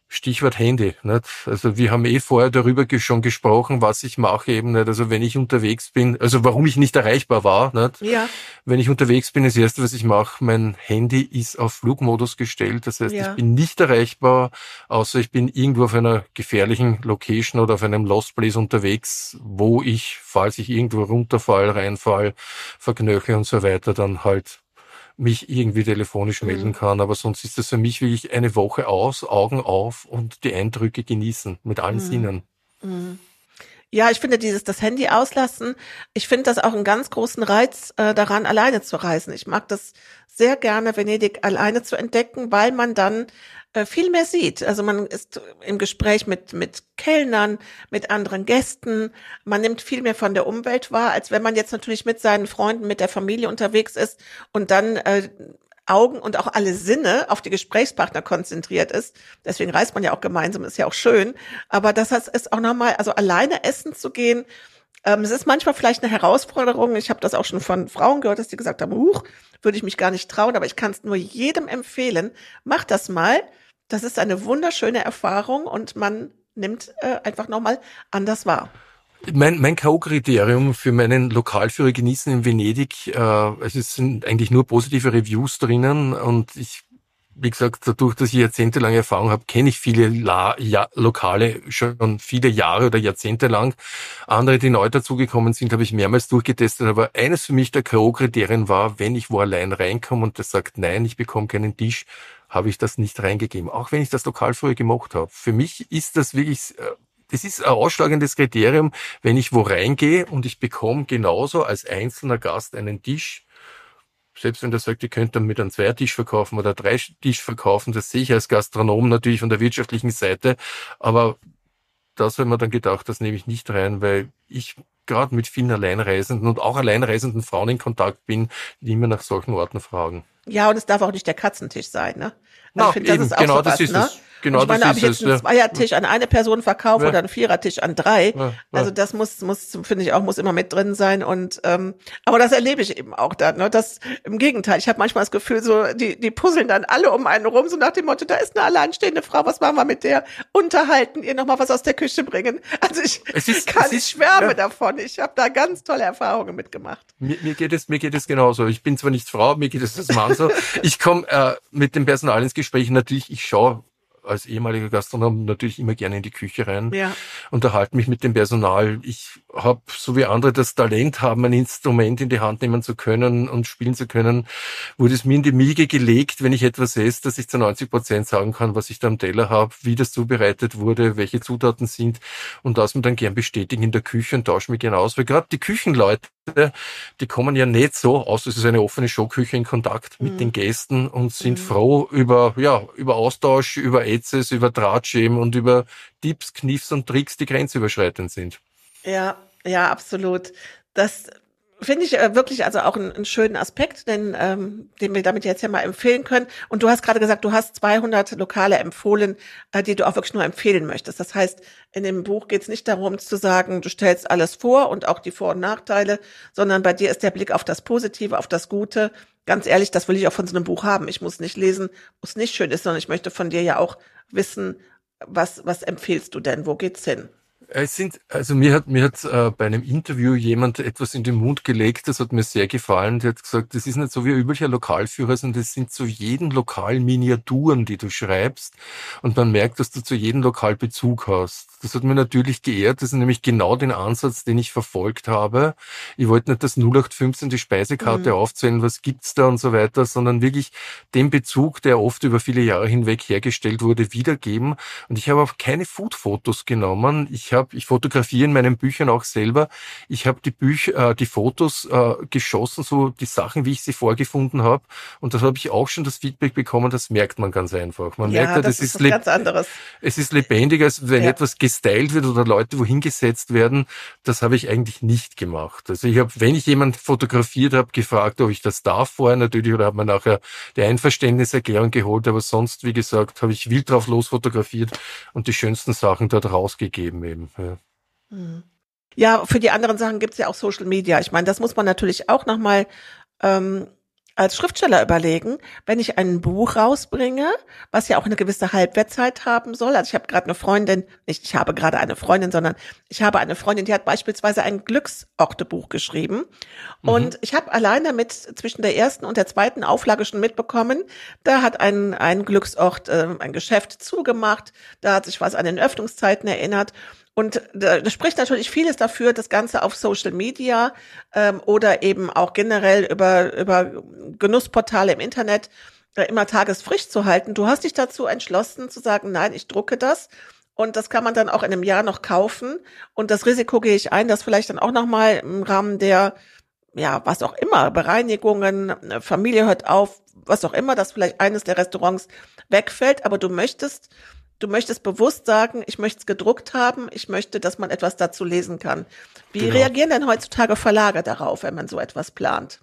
Stichwort Handy. Nicht? Also wir haben eh vorher darüber schon gesprochen, was ich mache eben nicht. Also wenn ich unterwegs bin, also warum ich nicht erreichbar war. Nicht? Ja. Wenn ich unterwegs bin, das erste, was ich mache, mein Handy ist auf Flugmodus gestellt. Das heißt, ja. ich bin nicht erreichbar, außer ich bin irgendwo auf einer gefährlichen Location oder auf einem Lost Place unterwegs, wo ich, falls ich irgendwo runterfall, reinfall, verknöche und so weiter, dann halt mich irgendwie telefonisch mhm. melden kann. Aber sonst ist das für mich wirklich eine Woche aus, Augen auf und die Eindrücke genießen mit allen mhm. Sinnen. Mhm. Ja, ich finde dieses das Handy auslassen. Ich finde das auch einen ganz großen Reiz äh, daran, alleine zu reisen. Ich mag das sehr gerne, Venedig alleine zu entdecken, weil man dann viel mehr sieht. Also man ist im Gespräch mit, mit Kellnern, mit anderen Gästen. Man nimmt viel mehr von der Umwelt wahr, als wenn man jetzt natürlich mit seinen Freunden, mit der Familie unterwegs ist und dann äh, Augen und auch alle Sinne auf die Gesprächspartner konzentriert ist. Deswegen reist man ja auch gemeinsam, ist ja auch schön. Aber das heißt, ist auch nochmal, also alleine essen zu gehen, ähm, es ist manchmal vielleicht eine Herausforderung. Ich habe das auch schon von Frauen gehört, dass die gesagt haben, huch, würde ich mich gar nicht trauen, aber ich kann es nur jedem empfehlen. Mach das mal. Das ist eine wunderschöne Erfahrung und man nimmt äh, einfach nochmal anders wahr. Mein, mein K.O.-Kriterium für meinen Lokalführer genießen in Venedig, äh, es sind eigentlich nur positive Reviews drinnen und ich, wie gesagt, dadurch, dass ich jahrzehntelange Erfahrung habe, kenne ich viele La ja, Lokale schon viele Jahre oder Jahrzehnte lang. Andere, die neu dazugekommen sind, habe ich mehrmals durchgetestet, aber eines für mich der K.O.-Kriterien war, wenn ich wo allein reinkomme und der sagt, nein, ich bekomme keinen Tisch, habe ich das nicht reingegeben, auch wenn ich das lokal früher gemacht habe. Für mich ist das wirklich, äh, das ist ein ausschlagendes Kriterium, wenn ich wo reingehe und ich bekomme genauso als einzelner Gast einen Tisch, selbst wenn der sagt, ihr könnt dann mit einem Zweitisch verkaufen oder drei Tisch verkaufen, das sehe ich als Gastronom natürlich von der wirtschaftlichen Seite, aber das habe ich mir dann gedacht, das nehme ich nicht rein, weil ich gerade mit vielen Alleinreisenden und auch alleinreisenden Frauen in Kontakt bin, die immer nach solchen Orten fragen. Ja, und es darf auch nicht der Katzentisch sein, ne? Also ich finde, das ist auch genau, sowas, das ist ne? es. Genau, ich meine, ob ich jetzt einen Zweiertisch an eine Person verkaufe ja. oder einen Vierertisch an drei, ja, also das muss, muss finde ich auch, muss immer mit drin sein. Und ähm, aber das erlebe ich eben auch dann. Ne? Das im Gegenteil. Ich habe manchmal das Gefühl, so die die puzzeln dann alle um einen rum, so nach dem Motto: Da ist eine alleinstehende Frau. Was machen wir mit der? Unterhalten, ihr noch mal was aus der Küche bringen. Also ich es ist, kann, es ist, ich schwärme davon. Ich habe da ganz tolle Erfahrungen mitgemacht. Mir, mir geht es mir geht es genauso. Ich bin zwar nicht Frau, mir geht es als Mann so. Ich komme äh, mit dem Personal ins Gespräch. Natürlich, ich schaue als ehemaliger Gastronom natürlich immer gerne in die Küche rein, ja. unterhalte mich mit dem Personal. Ich habe, so wie andere, das Talent haben, ein Instrument in die Hand nehmen zu können und spielen zu können, wurde es mir in die Miege gelegt, wenn ich etwas esse, dass ich zu 90 Prozent sagen kann, was ich da am Teller habe, wie das zubereitet wurde, welche Zutaten sind und das mir dann gern bestätigen in der Küche und tausche mich gern aus, weil gerade die Küchenleute die kommen ja nicht so, außer es ist eine offene Showküche in Kontakt mit mhm. den Gästen und sind mhm. froh über, ja, über Austausch, über Ätzes, über Drahtschemen und über Tipps, Kniffs und Tricks, die grenzüberschreitend sind. Ja, ja, absolut. Das Finde ich äh, wirklich also auch einen, einen schönen Aspekt, denn ähm, den wir damit jetzt ja mal empfehlen können. Und du hast gerade gesagt, du hast 200 Lokale empfohlen, äh, die du auch wirklich nur empfehlen möchtest. Das heißt, in dem Buch geht es nicht darum zu sagen, du stellst alles vor und auch die Vor- und Nachteile, sondern bei dir ist der Blick auf das Positive, auf das Gute. Ganz ehrlich, das will ich auch von so einem Buch haben. Ich muss nicht lesen, was nicht schön ist, sondern ich möchte von dir ja auch wissen, was, was empfehlst du denn? Wo geht's hin? Es sind, also mir hat, mir hat äh, bei einem Interview jemand etwas in den Mund gelegt, das hat mir sehr gefallen. Der hat gesagt, das ist nicht so wie ein üblicher Lokalführer, sondern das sind zu jedem Lokal Miniaturen, die du schreibst. Und man merkt, dass du zu jedem Lokal Bezug hast. Das hat mir natürlich geehrt. Das ist nämlich genau den Ansatz, den ich verfolgt habe. Ich wollte nicht das 0815 die Speisekarte mhm. aufzählen, was gibt's da und so weiter, sondern wirklich den Bezug, der oft über viele Jahre hinweg hergestellt wurde, wiedergeben. Und ich habe auch keine Food-Fotos genommen. Ich habe, ich fotografiere in meinen Büchern auch selber. Ich habe die Bücher, äh, die Fotos äh, geschossen, so die Sachen, wie ich sie vorgefunden habe. Und das habe ich auch schon das Feedback bekommen. Das merkt man ganz einfach. Man ja, merkt, ja, das, das ist, ist ganz anderes. Es ist lebendiger, als wenn ja. etwas gestylt wird oder Leute wohin gesetzt werden. Das habe ich eigentlich nicht gemacht. Also ich habe, wenn ich jemand fotografiert habe, gefragt, ob ich das darf vorher natürlich oder habe mir nachher die Einverständniserklärung geholt. Aber sonst, wie gesagt, habe ich wild drauf los fotografiert und die schönsten Sachen dort rausgegeben eben. Ja. Hm. ja, für die anderen Sachen gibt es ja auch Social Media. Ich meine, das muss man natürlich auch nochmal ähm, als Schriftsteller überlegen, wenn ich ein Buch rausbringe, was ja auch eine gewisse Halbwertzeit haben soll. Also ich habe gerade eine Freundin, nicht ich habe gerade eine Freundin, sondern ich habe eine Freundin, die hat beispielsweise ein Glücksortebuch geschrieben. Mhm. Und ich habe allein damit zwischen der ersten und der zweiten Auflage schon mitbekommen, da hat ein, ein Glücksort äh, ein Geschäft zugemacht, da hat sich was an den Öffnungszeiten erinnert. Und da spricht natürlich vieles dafür, das Ganze auf Social Media ähm, oder eben auch generell über, über Genussportale im Internet äh, immer tagesfrisch zu halten. Du hast dich dazu entschlossen zu sagen, nein, ich drucke das. Und das kann man dann auch in einem Jahr noch kaufen. Und das Risiko gehe ich ein, dass vielleicht dann auch nochmal im Rahmen der, ja, was auch immer, Bereinigungen, äh, Familie hört auf, was auch immer, dass vielleicht eines der Restaurants wegfällt. Aber du möchtest Du möchtest bewusst sagen, ich möchte es gedruckt haben, ich möchte, dass man etwas dazu lesen kann. Wie genau. reagieren denn heutzutage Verlage darauf, wenn man so etwas plant?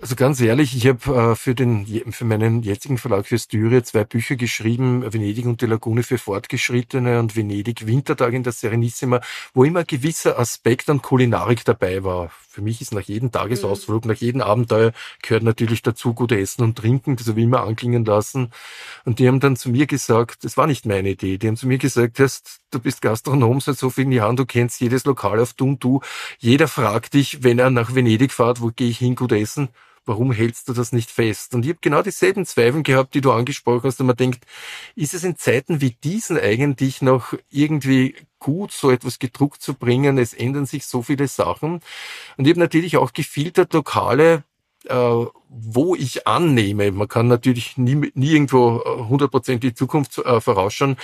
Also ganz ehrlich, ich habe äh, für den für meinen jetzigen Verlag für Styria zwei Bücher geschrieben, Venedig und die Lagune für Fortgeschrittene und Venedig Wintertag in der Serenissima, wo immer ein gewisser Aspekt an Kulinarik dabei war. Für mich ist nach jedem Tagesausflug, mhm. nach jedem Abenteuer gehört natürlich dazu gut Essen und Trinken, das habe ich immer anklingen lassen. Und die haben dann zu mir gesagt, das war nicht meine Idee, die haben zu mir gesagt, hast, du bist Gastronom seit so vielen Jahren, du kennst jedes Lokal auf du und du. Jeder fragt dich, wenn er nach Venedig fährt, wo gehe ich hin, gut essen? warum hältst du das nicht fest? Und ich habe genau dieselben Zweifel gehabt, die du angesprochen hast, und man denkt, ist es in Zeiten wie diesen eigentlich noch irgendwie gut, so etwas gedruckt zu bringen? Es ändern sich so viele Sachen. Und ich habe natürlich auch gefiltert Lokale, äh, wo ich annehme, man kann natürlich nie, nie irgendwo 100% die Zukunft äh, vorausschauen,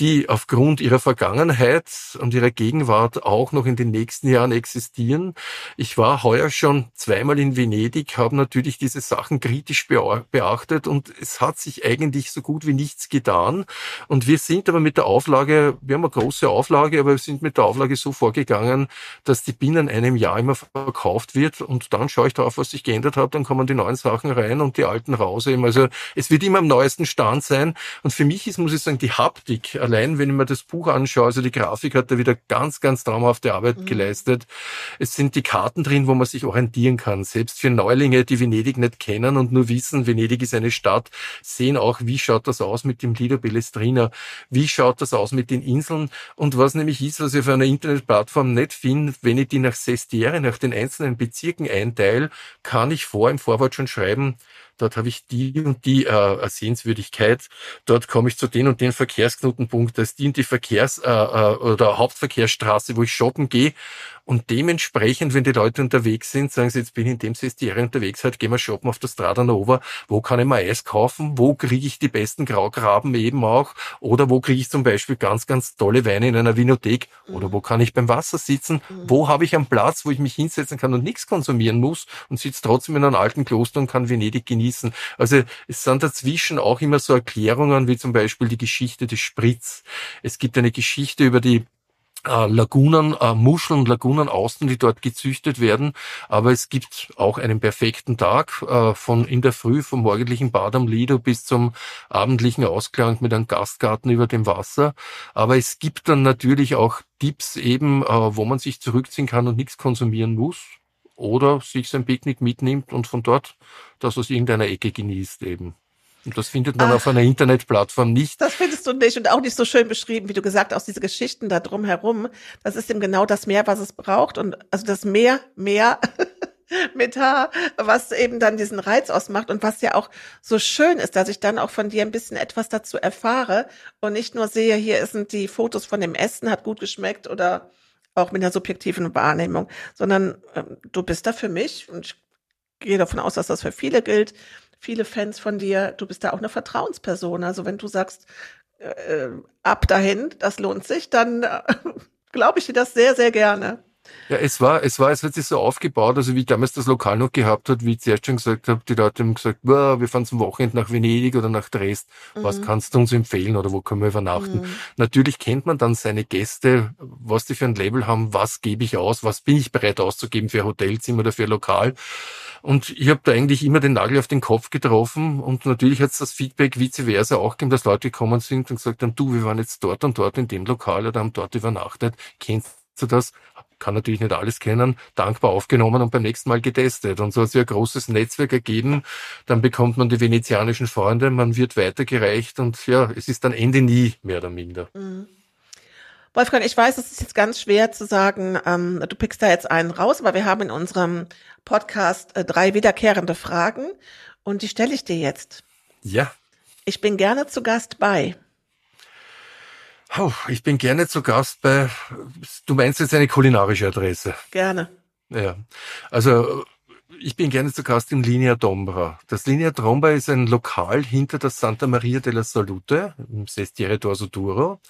die aufgrund ihrer Vergangenheit und ihrer Gegenwart auch noch in den nächsten Jahren existieren. Ich war heuer schon zweimal in Venedig, habe natürlich diese Sachen kritisch beachtet und es hat sich eigentlich so gut wie nichts getan. Und wir sind aber mit der Auflage, wir haben eine große Auflage, aber wir sind mit der Auflage so vorgegangen, dass die binnen einem Jahr immer verkauft wird und dann schaue ich darauf, was sich geändert hat, dann kommen die neuen Sachen rein und die alten raus eben. Also es wird immer am neuesten Stand sein und für mich ist, muss ich sagen, die Haptik allein, wenn ich mir das Buch anschaue, also die Grafik hat da wieder ganz, ganz traumhafte Arbeit mhm. geleistet. Es sind die Karten drin, wo man sich orientieren kann. Selbst für Neulinge, die Venedig nicht kennen und nur wissen, Venedig ist eine Stadt, sehen auch, wie schaut das aus mit dem Lido Bellestrina, wie schaut das aus mit den Inseln und was nämlich ist, was ich auf einer Internetplattform nicht finde, wenn ich die nach Sestiere, nach den einzelnen Bezirken einteile, kann ich vor im Vorwort schon schreiben, dort habe ich die und die äh, Sehenswürdigkeit, dort komme ich zu den und den Verkehrsknotenpunkt, das dient die Verkehrs- äh, äh, oder Hauptverkehrsstraße, wo ich shoppen gehe und dementsprechend, wenn die Leute unterwegs sind, sagen sie, jetzt bin ich in dem Sestiere unterwegs, halt gehen wir shoppen auf der Strada Nova. Wo kann ich mal Eis kaufen? Wo kriege ich die besten Graugraben eben auch? Oder wo kriege ich zum Beispiel ganz, ganz tolle Weine in einer Vinothek? Oder wo kann ich beim Wasser sitzen? Mhm. Wo habe ich einen Platz, wo ich mich hinsetzen kann und nichts konsumieren muss und sitze trotzdem in einem alten Kloster und kann Venedig genießen? Also es sind dazwischen auch immer so Erklärungen wie zum Beispiel die Geschichte des Spritz. Es gibt eine Geschichte über die äh, Lagunen, äh, Muscheln, Lagunen außen, die dort gezüchtet werden. Aber es gibt auch einen perfekten Tag äh, von in der Früh vom morgendlichen Bad am Lido bis zum abendlichen Ausklang mit einem Gastgarten über dem Wasser. Aber es gibt dann natürlich auch Tipps eben, äh, wo man sich zurückziehen kann und nichts konsumieren muss. Oder sich sein Picknick mitnimmt und von dort das aus irgendeiner Ecke genießt eben. Und das findet man Ach, auf einer Internetplattform nicht. Das findest du nicht und auch nicht so schön beschrieben, wie du gesagt hast, diese Geschichten da drum herum. Das ist eben genau das Meer, was es braucht. Und also das Meer, Meer mit H, was eben dann diesen Reiz ausmacht und was ja auch so schön ist, dass ich dann auch von dir ein bisschen etwas dazu erfahre und nicht nur sehe, hier sind die Fotos von dem Essen, hat gut geschmeckt oder auch mit einer subjektiven Wahrnehmung, sondern äh, du bist da für mich und ich gehe davon aus, dass das für viele gilt, viele Fans von dir, du bist da auch eine Vertrauensperson. Also wenn du sagst, äh, ab dahin, das lohnt sich, dann äh, glaube ich dir das sehr, sehr gerne. Ja, es war, es war, es hat sich so aufgebaut, also wie ich damals das Lokal noch gehabt hat, wie ich zuerst schon gesagt habe, die Leute haben gesagt, wir fahren zum Wochenende nach Venedig oder nach Dresden. Mhm. Was kannst du uns empfehlen oder wo können wir übernachten? Mhm. Natürlich kennt man dann seine Gäste, was die für ein Label haben, was gebe ich aus, was bin ich bereit auszugeben für Hotelzimmer oder für Lokal. Und ich habe da eigentlich immer den Nagel auf den Kopf getroffen und natürlich hat es das Feedback vice versa auch gegeben, dass Leute gekommen sind und gesagt haben, du, wir waren jetzt dort und dort in dem Lokal oder haben dort übernachtet. Kennst du das? Kann natürlich nicht alles kennen, dankbar aufgenommen und beim nächsten Mal getestet. Und so hat sich ein großes Netzwerk ergeben. Dann bekommt man die venezianischen Freunde, man wird weitergereicht und ja, es ist dann Ende nie, mehr oder minder. Mhm. Wolfgang, ich weiß, es ist jetzt ganz schwer zu sagen, ähm, du pickst da jetzt einen raus, aber wir haben in unserem Podcast äh, drei wiederkehrende Fragen und die stelle ich dir jetzt. Ja. Ich bin gerne zu Gast bei. Oh, ich bin gerne zu Gast bei, du meinst jetzt eine kulinarische Adresse? Gerne. Ja, also ich bin gerne zu Gast in Linea Dombra. Das Linea Dombra ist ein Lokal hinter der Santa Maria della Salute im Sestiere d'Orso Duro.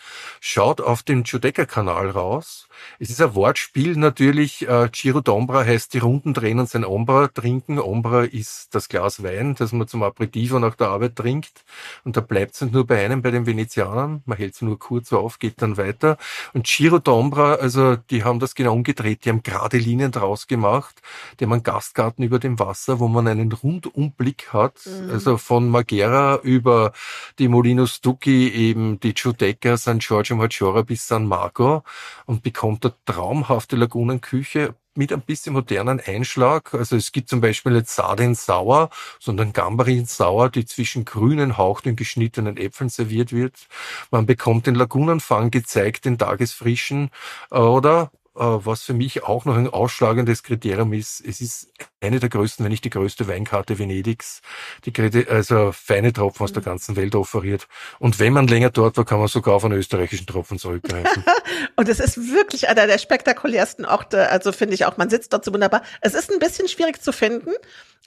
Schaut auf den Giudecca-Kanal raus. Es ist ein Wortspiel natürlich. Äh, Giro d'Ombra heißt die Runden drehen und sein Ombra trinken. Ombra ist das Glas Wein, das man zum Aperitivo nach der Arbeit trinkt. Und da bleibt es nur bei einem, bei den Venezianern. Man hält es nur kurz auf, geht dann weiter. Und Giro d'Ombra, also die haben das genau umgedreht. Die haben gerade Linien draus gemacht. Die haben einen Gastgarten Garten über dem Wasser, wo man einen Rundumblick hat, mhm. also von Magera über die Molino Stucchi, eben die Giudecca, San Giorgio Maggiore bis San Marco und bekommt eine traumhafte Lagunenküche mit ein bisschen modernen Einschlag. Also es gibt zum Beispiel nicht Sardin sauer, sondern Gambarin sauer, die zwischen grünen, hauchten geschnittenen Äpfeln serviert wird. Man bekommt den Lagunenfang gezeigt, den Tagesfrischen oder was für mich auch noch ein ausschlagendes Kriterium ist, es ist eine der größten, wenn nicht die größte Weinkarte Venedigs, die also feine Tropfen aus der mhm. ganzen Welt offeriert. Und wenn man länger dort war, kann man sogar auf einen österreichischen Tropfen zurückgreifen. und es ist wirklich einer der spektakulärsten Orte, also finde ich auch, man sitzt dort so wunderbar. Es ist ein bisschen schwierig zu finden,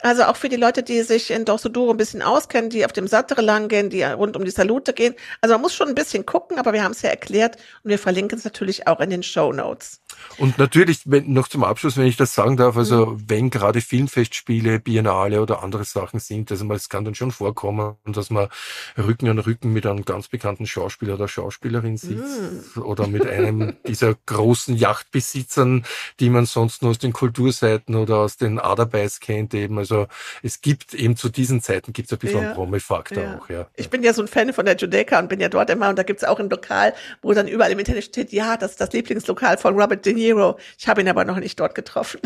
also auch für die Leute, die sich in Dorsoduro ein bisschen auskennen, die auf dem Sattere lang gehen, die rund um die Salute gehen. Also man muss schon ein bisschen gucken, aber wir haben es ja erklärt und wir verlinken es natürlich auch in den Show Notes. Und natürlich, wenn, noch zum Abschluss, wenn ich das sagen darf, also mhm. wenn gerade Filmfestspiele, Biennale oder andere Sachen sind, also es kann dann schon vorkommen, dass man Rücken an Rücken mit einem ganz bekannten Schauspieler oder Schauspielerin sitzt mhm. oder mit einem dieser großen Yachtbesitzern, die man sonst nur aus den Kulturseiten oder aus den Aderbeiß kennt eben. Also es gibt eben zu diesen Zeiten gibt es ein bisschen ja. einen Promi-Faktor ja. auch, ja. Ich bin ja so ein Fan von der Judeca und bin ja dort immer und da gibt es auch ein Lokal, wo dann überall im Internet steht, ja, das ist das Lieblingslokal von Robert De Niro. Ich habe ihn aber noch nicht dort getroffen.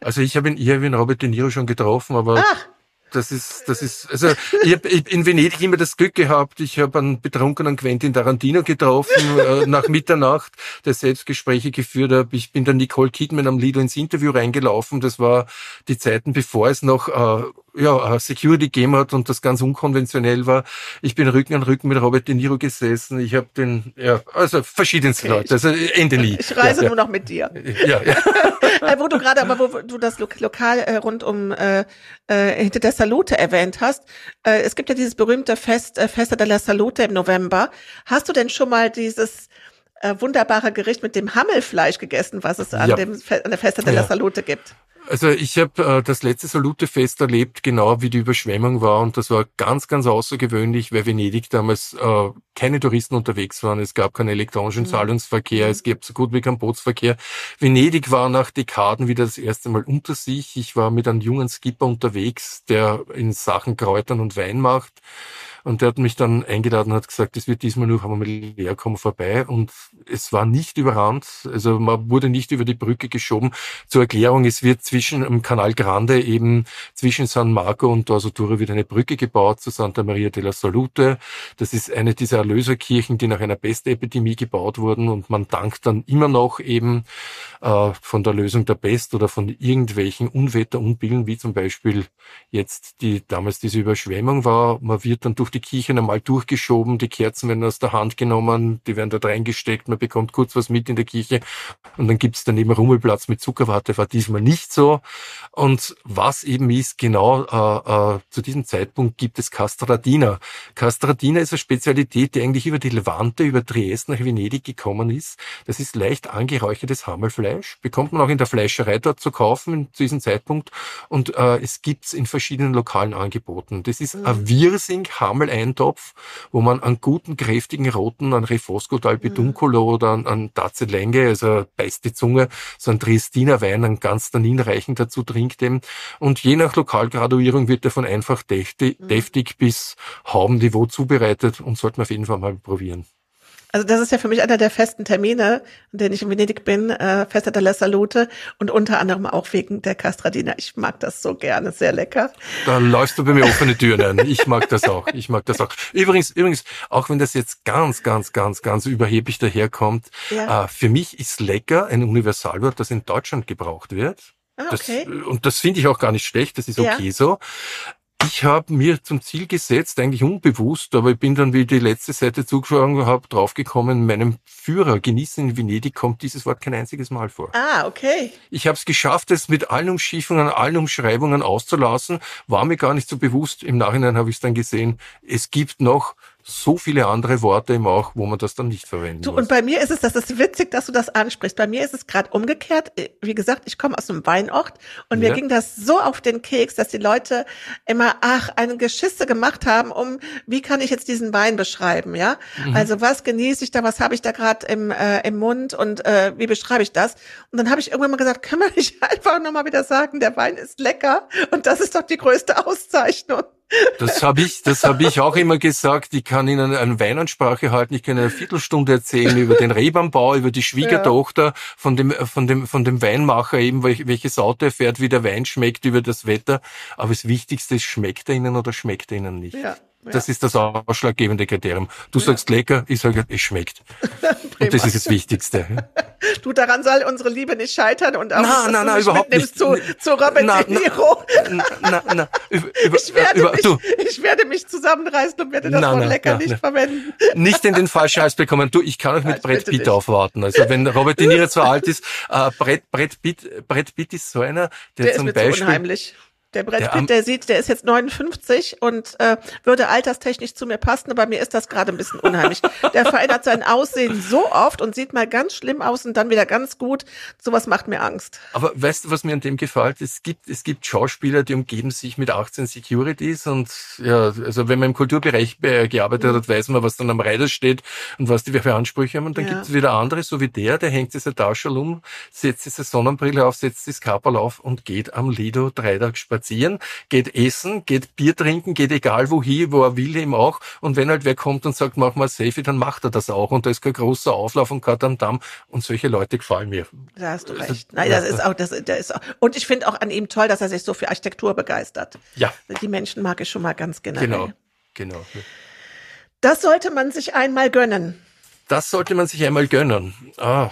Also ich habe ihn, ich habe ihn Robert De Niro schon getroffen, aber Ach das ist, das ist, also ich habe in Venedig immer das Glück gehabt, ich habe einen betrunkenen Quentin Tarantino getroffen äh, nach Mitternacht, der Selbstgespräche geführt hat. Ich bin dann Nicole Kidman am Lido ins Interview reingelaufen. Das war die Zeiten, bevor es noch äh, ja, Security gegeben hat und das ganz unkonventionell war. Ich bin Rücken an Rücken mit Robert De Niro gesessen. Ich habe den, ja, also verschiedenste okay. Leute, also Ende nie. Ich reise ja, nur ja. noch mit dir. Ja, ja. Äh, wo du gerade, aber wo du das Lokal äh, rund um äh, äh, hinter der Salute erwähnt hast. Äh, es gibt ja dieses berühmte Fest, äh, Festa della Salute im November. Hast du denn schon mal dieses äh, wunderbare Gericht mit dem Hammelfleisch gegessen, was es an, ja. dem, an der Festa della ja. Salute gibt? Also ich habe äh, das letzte Salutefest erlebt, genau wie die Überschwemmung war und das war ganz, ganz außergewöhnlich, weil Venedig damals äh, keine Touristen unterwegs waren. Es gab keinen elektronischen mhm. Zahlungsverkehr, es gab so gut wie keinen Bootsverkehr. Venedig war nach Dekaden wieder das erste Mal unter sich. Ich war mit einem jungen Skipper unterwegs, der in Sachen Kräutern und Wein macht. Und der hat mich dann eingeladen und hat gesagt, es wird diesmal nur einmal leer kommen vorbei. Und es war nicht überrannt. Also man wurde nicht über die Brücke geschoben. Zur Erklärung, es wird zwischen im Kanal Grande eben zwischen San Marco und Dorso Duro wird eine Brücke gebaut zu Santa Maria della Salute. Das ist eine dieser Erlöserkirchen, die nach einer Pestepidemie gebaut wurden. Und man dankt dann immer noch eben äh, von der Lösung der Pest oder von irgendwelchen Unwetterunbillen, wie zum Beispiel jetzt die damals diese Überschwemmung war. Man wird dann durch die Kirche einmal durchgeschoben, die Kerzen werden aus der Hand genommen, die werden dort reingesteckt, man bekommt kurz was mit in der Kirche und dann gibt's daneben Rummelplatz mit Zuckerwatte, war diesmal nicht so. Und was eben ist, genau äh, äh, zu diesem Zeitpunkt gibt es Castradina. Castradina ist eine Spezialität, die eigentlich über die Levante, über Triest nach Venedig gekommen ist. Das ist leicht angeräuchertes Hammelfleisch, bekommt man auch in der Fleischerei dort zu kaufen zu diesem Zeitpunkt und äh, es gibt's in verschiedenen lokalen Angeboten. Das ist mhm. ein Wirsing Hammel Eintopf, wo man einen guten, kräftigen roten, einen Refosco d'Alpeduncolo mhm. oder einen, einen Tazelenge, also beißt die Zunge, so ein Triestiner Wein, einen ganz tanninreichen dazu trinkt eben. Und je nach Lokalgraduierung wird er von einfach deftig, mhm. deftig bis Haubenniveau zubereitet und sollte man auf jeden Fall mal probieren. Also das ist ja für mich einer der festen Termine, an denen ich in Venedig bin, äh, Festa della Salute und unter anderem auch wegen der Castradina. Ich mag das so gerne, sehr lecker. Da läufst du bei mir offene Türen ein. Ich mag das auch. Ich mag das auch. Übrigens, übrigens, auch wenn das jetzt ganz, ganz, ganz, ganz überheblich daherkommt, ja. äh, für mich ist lecker ein Universalwort, das in Deutschland gebraucht wird. Ah, okay. Das, und das finde ich auch gar nicht schlecht, das ist okay ja. so. Ich habe mir zum Ziel gesetzt, eigentlich unbewusst, aber ich bin dann, wie die letzte Seite zugeschlagen habe, draufgekommen, meinem Führer, genießen in Venedig, kommt dieses Wort kein einziges Mal vor. Ah, okay. Ich habe es geschafft, es mit allen Umschiffungen, allen Umschreibungen auszulassen, war mir gar nicht so bewusst. Im Nachhinein habe ich es dann gesehen, es gibt noch so viele andere Worte eben auch, wo man das dann nicht verwenden du, muss. Und bei mir ist es, das ist witzig, dass du das ansprichst. Bei mir ist es gerade umgekehrt. Wie gesagt, ich komme aus einem Weinort und ja. mir ging das so auf den Keks, dass die Leute immer, ach, eine Geschisse gemacht haben, um, wie kann ich jetzt diesen Wein beschreiben, ja? Mhm. Also was genieße ich da, was habe ich da gerade im, äh, im Mund und äh, wie beschreibe ich das? Und dann habe ich irgendwann mal gesagt, kann man nicht einfach nochmal wieder sagen, der Wein ist lecker und das ist doch die größte Auszeichnung. Das habe ich, das habe ich auch immer gesagt. Ich kann Ihnen eine Weinansprache halten. Ich kann eine Viertelstunde erzählen über den Rebanbau, über die Schwiegertochter ja. von dem, von dem, von dem Weinmacher eben, welches Auto er fährt, wie der Wein schmeckt, über das Wetter. Aber das Wichtigste ist, schmeckt er Ihnen oder schmeckt er Ihnen nicht? Ja. Das ist das ausschlaggebende Kriterium. Du ja. sagst lecker, ich sage, es schmeckt. und das ist das Wichtigste. Du, daran soll unsere Liebe nicht scheitern und auch, na, na, na, überhaupt nicht. Zu, zu Robert na, De Niro. Na, na, na, über, ich, werde über, mich, du. ich werde mich zusammenreißen und werde das na, Wort lecker na, nicht na. verwenden. Nicht in den falschen Hals bekommen. Du, ich kann auch mit Brett Pitt aufwarten. Also wenn Robert De Niro zu alt ist, äh, Brett, Brett Pitt, Brett Pitt ist so einer, der, der zum Beispiel, so unheimlich der Brett Pitt, der sieht, der ist jetzt 59 und äh, würde alterstechnisch zu mir passen, aber mir ist das gerade ein bisschen unheimlich. der verändert sein Aussehen so oft und sieht mal ganz schlimm aus und dann wieder ganz gut. Sowas macht mir Angst. Aber weißt du, was mir an dem gefällt? Es gibt, es gibt Schauspieler, die umgeben sich mit 18 Securities und ja, also wenn man im Kulturbereich gearbeitet hat, weiß man, was dann am Reiter steht und was die für Ansprüche haben. Und dann ja. gibt es wieder andere, so wie der, der hängt sich seine Tasche um, setzt seine Sonnenbrille auf, setzt das Kapperl auf und geht am Lido drei Tage spazieren spazieren, geht essen, geht Bier trinken, geht egal wohin, wo er will eben auch. Und wenn halt wer kommt und sagt, mach mal Selfie, dann macht er das auch. Und da ist kein großer Auflauf und kein Damm. Und solche Leute gefallen mir. Da hast du recht. Nein, das ist auch, das, das ist auch. Und ich finde auch an ihm toll, dass er sich so für Architektur begeistert. Ja. Die Menschen mag ich schon mal ganz generell. Genau, genau. Das sollte man sich einmal gönnen. Das sollte man sich einmal gönnen. Ah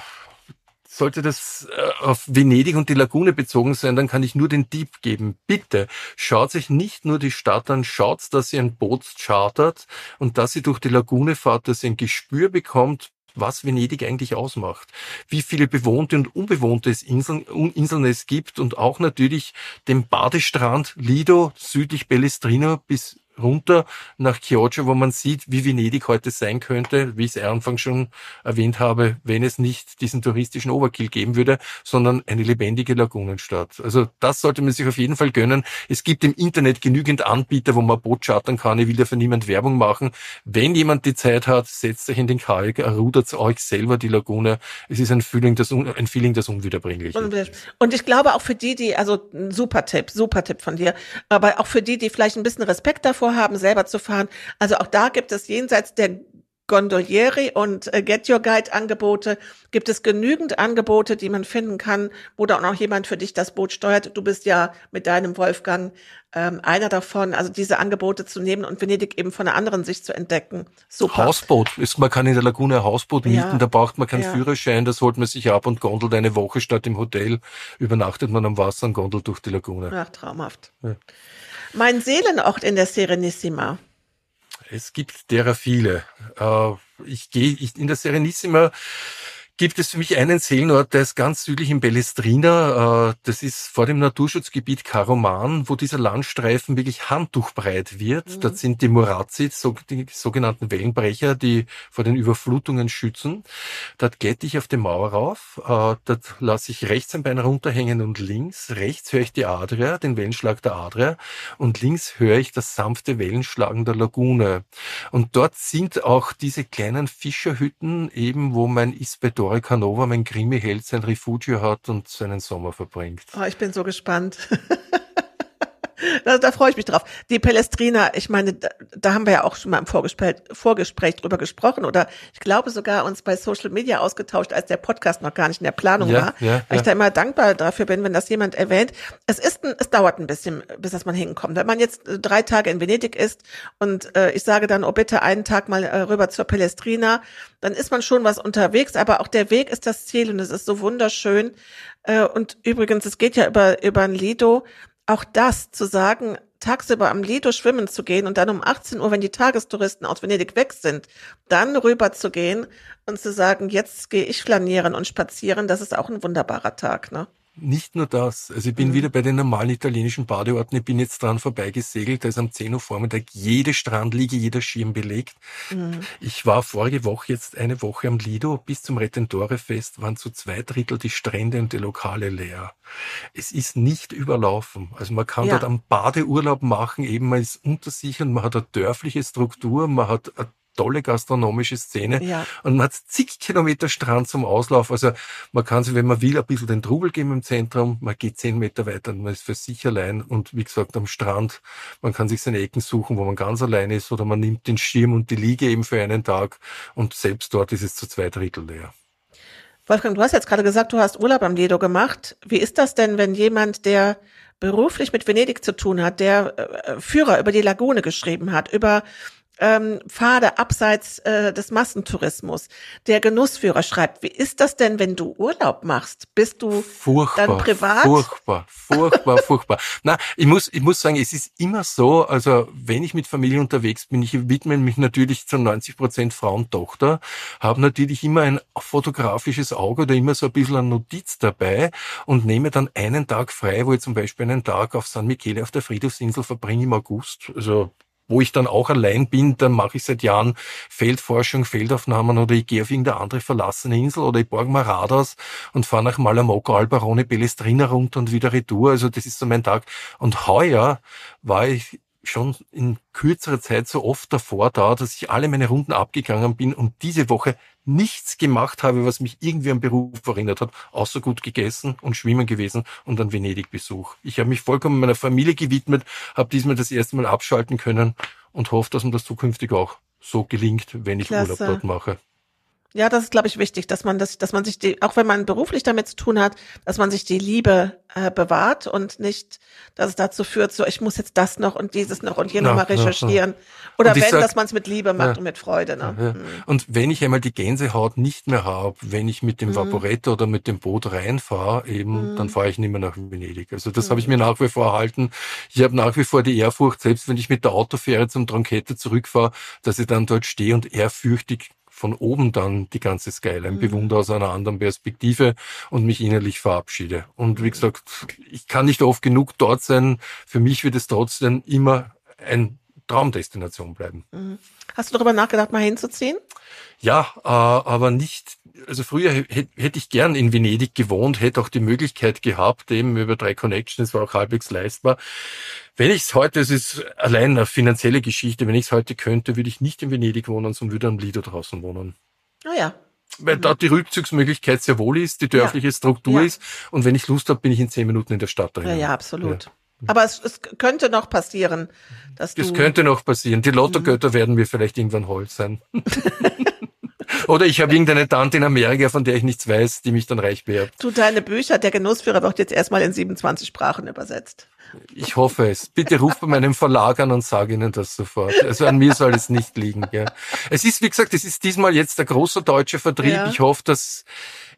sollte das äh, auf Venedig und die Lagune bezogen sein, dann kann ich nur den Dieb geben. Bitte schaut sich nicht nur die Stadt an, schaut, dass ihr ein Boot chartert und dass ihr durch die Lagune fahrt, dass ihr ein Gespür bekommt, was Venedig eigentlich ausmacht, wie viele bewohnte und unbewohnte Inseln, Inseln es gibt und auch natürlich den Badestrand Lido südlich Bellestrino bis runter nach Chioggia, wo man sieht, wie Venedig heute sein könnte, wie ich es anfangs schon erwähnt habe, wenn es nicht diesen touristischen Overkill geben würde, sondern eine lebendige Lagunenstadt. Also das sollte man sich auf jeden Fall gönnen. Es gibt im Internet genügend Anbieter, wo man Boot chartern kann. Ich will dafür niemand Werbung machen. Wenn jemand die Zeit hat, setzt euch in den Kalk, rudert euch selber die Lagune. Es ist ein Feeling, das, ein Feeling, das unwiederbringlich ist. Und ich glaube auch für die, die, also super Tipp, super Tipp von dir, aber auch für die, die vielleicht ein bisschen Respekt davor haben, selber zu fahren. Also auch da gibt es jenseits der Gondolieri und äh, Get Your Guide Angebote gibt es genügend Angebote, die man finden kann, wo da auch noch jemand für dich das Boot steuert. Du bist ja mit deinem Wolfgang ähm, einer davon, also diese Angebote zu nehmen und Venedig eben von der anderen Sicht zu entdecken. Super. Hausboot. Ist, man kann in der Lagune ein Hausboot mieten, ja. da braucht man keinen ja. Führerschein, das holt man sich ab und gondelt eine Woche statt im Hotel, übernachtet man am Wasser und gondelt durch die Lagune. Ach, traumhaft. Ja. Mein Seelenort in der Serenissima. Es gibt derer viele. Äh, ich gehe in der Serenissima gibt es für mich einen Seelenort, der ist ganz südlich in Bellestrina. Äh, das ist vor dem Naturschutzgebiet Karoman, wo dieser Landstreifen wirklich handtuchbreit wird. Mhm. Dort sind die Murazzi, die sogenannten Wellenbrecher, die vor den Überflutungen schützen. Dort glätte ich auf die Mauer rauf. Äh, dort lasse ich rechts ein Bein runterhängen und links. Rechts höre ich die Adria, den Wellenschlag der Adria. Und links höre ich das sanfte Wellenschlagen der Lagune. Und dort sind auch diese kleinen Fischerhütten eben, wo mein Isbedor Torre Canova, mein Krimi-Held, sein Refugio hat und seinen Sommer verbringt. Oh, ich bin so gespannt. Da, da freue ich mich drauf. Die Palestrina, ich meine, da, da haben wir ja auch schon mal im Vorgespräch, Vorgespräch drüber gesprochen oder ich glaube sogar uns bei Social Media ausgetauscht, als der Podcast noch gar nicht in der Planung ja, war. Ja, weil ja. ich da immer dankbar dafür bin, wenn das jemand erwähnt. Es ist, ein, es dauert ein bisschen, bis das man hinkommt. Wenn man jetzt äh, drei Tage in Venedig ist und äh, ich sage dann, oh bitte einen Tag mal äh, rüber zur Palestrina, dann ist man schon was unterwegs, aber auch der Weg ist das Ziel und es ist so wunderschön. Äh, und übrigens, es geht ja über, über ein Lido auch das zu sagen, tagsüber am Lido schwimmen zu gehen und dann um 18 Uhr, wenn die Tagestouristen aus Venedig weg sind, dann rüber zu gehen und zu sagen, jetzt gehe ich flanieren und spazieren, das ist auch ein wunderbarer Tag, ne? Nicht nur das. Also ich bin mhm. wieder bei den normalen italienischen Badeorten. Ich bin jetzt dran vorbeigesegelt. Da ist am 10 Uhr Vormittag jede Strandliege, jeder Schirm belegt. Mhm. Ich war vorige Woche jetzt eine Woche am Lido. Bis zum Retentore-Fest waren zu zwei Drittel die Strände und die Lokale leer. Es ist nicht überlaufen. Also man kann ja. dort am Badeurlaub machen. Eben man ist unter sich und man hat eine dörfliche Struktur. Man hat eine tolle gastronomische Szene. Ja. Und man hat zig Kilometer Strand zum Auslauf. Also man kann sich, wenn man will, ein bisschen den Trubel geben im Zentrum. Man geht zehn Meter weiter und man ist für sich allein. Und wie gesagt, am Strand, man kann sich seine Ecken suchen, wo man ganz allein ist. Oder man nimmt den Schirm und die Liege eben für einen Tag. Und selbst dort ist es zu zwei Drittel leer. Wolfgang, du hast jetzt gerade gesagt, du hast Urlaub am Lido gemacht. Wie ist das denn, wenn jemand, der beruflich mit Venedig zu tun hat, der äh, Führer über die Lagune geschrieben hat, über ähm, Pfade abseits äh, des Massentourismus. Der Genussführer schreibt, wie ist das denn, wenn du Urlaub machst? Bist du furchtbar, dann privat? Furchtbar, furchtbar, furchtbar. Na, ich muss, ich muss sagen, es ist immer so, also wenn ich mit Familie unterwegs bin, ich widme mich natürlich zu 90 Prozent Frau und Tochter, habe natürlich immer ein fotografisches Auge oder immer so ein bisschen eine Notiz dabei und nehme dann einen Tag frei, wo ich zum Beispiel einen Tag auf San Michele auf der Friedhofsinsel verbringe im August. Also wo ich dann auch allein bin, dann mache ich seit Jahren Feldforschung, Feldaufnahmen oder ich gehe auf irgendeine andere verlassene Insel oder ich borge mal Rad aus und fahre nach Malamocco, Albarone, Bellestrina runter und wieder retour. Also das ist so mein Tag. Und heuer war ich schon in kürzerer Zeit so oft davor da, dass ich alle meine Runden abgegangen bin und diese Woche nichts gemacht habe, was mich irgendwie an Beruf erinnert hat, außer gut gegessen und schwimmen gewesen und einen Venedig-Besuch. Ich habe mich vollkommen meiner Familie gewidmet, habe diesmal das erste Mal abschalten können und hoffe, dass mir das zukünftig auch so gelingt, wenn ich Klasse. Urlaub dort mache. Ja, das ist, glaube ich, wichtig, dass man das, dass man sich die, auch wenn man beruflich damit zu tun hat, dass man sich die Liebe äh, bewahrt und nicht, dass es dazu führt, so ich muss jetzt das noch und dieses noch und hier ja, nochmal recherchieren. Ja, ja. Oder wenn, sag, dass man es mit Liebe macht und mit Freude. Ne? Mhm. Und wenn ich einmal die Gänsehaut nicht mehr habe, wenn ich mit dem mhm. Vaporetto oder mit dem Boot reinfahre, eben, mhm. dann fahre ich nicht mehr nach Venedig. Also das habe ich mhm. mir nach wie vor erhalten. Ich habe nach wie vor die Ehrfurcht, selbst wenn ich mit der Autofähre zum Tronkette zurückfahre, dass ich dann dort stehe und ehrfürchtig von oben dann die ganze Skyline mhm. bewundere aus einer anderen Perspektive und mich innerlich verabschiede. Und wie mhm. gesagt, ich kann nicht oft genug dort sein. Für mich wird es trotzdem immer ein Traumdestination bleiben. Mhm. Hast du darüber nachgedacht, mal hinzuziehen? Ja, äh, aber nicht, also früher hätte ich gern in Venedig gewohnt, hätte auch die Möglichkeit gehabt, eben über drei Connections, war auch halbwegs leistbar. Wenn ich es heute, es ist allein eine finanzielle Geschichte, wenn ich es heute könnte, würde ich nicht in Venedig wohnen, sondern würde am Lido draußen wohnen. Ah ja. Weil mhm. da die Rückzugsmöglichkeit sehr wohl ist, die dörfliche ja. Struktur ja. ist und wenn ich Lust habe, bin ich in zehn Minuten in der Stadt drin. Ja, ja, absolut. Ja. Aber es, es könnte noch passieren, dass du. Es könnte noch passieren. Die Lottogötter mhm. werden mir vielleicht irgendwann Holz sein. Oder ich habe irgendeine Tante in Amerika, von der ich nichts weiß, die mich dann reich beerbt. Du, deine Bücher, der Genussführer wird jetzt erstmal in 27 Sprachen übersetzt. Ich hoffe es. Bitte ruf bei meinem Verlag an und sag ihnen das sofort. Also an mir soll es nicht liegen. Ja. Es ist, wie gesagt, es ist diesmal jetzt der große deutsche Vertrieb. Ja. Ich hoffe, dass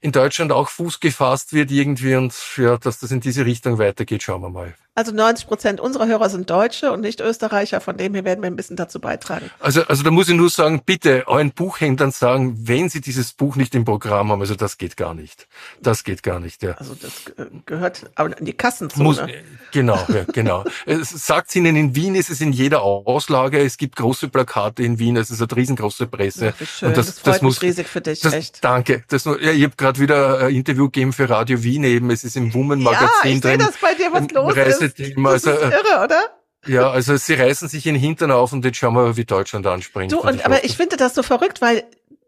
in Deutschland auch Fuß gefasst wird irgendwie und ja, dass das in diese Richtung weitergeht, schauen wir mal. Also 90 Prozent unserer Hörer sind Deutsche und nicht Österreicher, von dem her werden wir ein bisschen dazu beitragen. Also, also da muss ich nur sagen, bitte euren Buchhändlern sagen, wenn sie dieses Buch nicht im Programm haben, also das geht gar nicht. Das geht gar nicht, ja. Also das gehört aber in die Kassenzone. Muss, genau, ja, genau. Sagt ihnen, in Wien ist es in jeder Auslage, es gibt große Plakate in Wien, es ist eine riesengroße Presse. Ach, schön. Und das, das freut das muss, riesig für dich, das, echt. Danke. Das, ja, ich habe gerade wieder ein Interview gegeben für Radio Wien eben, es ist im Woman-Magazin ja, ich drin. dass bei dir was los ist. Das also, ist irre, oder? Ja, also sie reißen sich in den Hintern auf und jetzt schauen wir, wie Deutschland anspringt. Du, und, ich aber ich finde das so verrückt, weil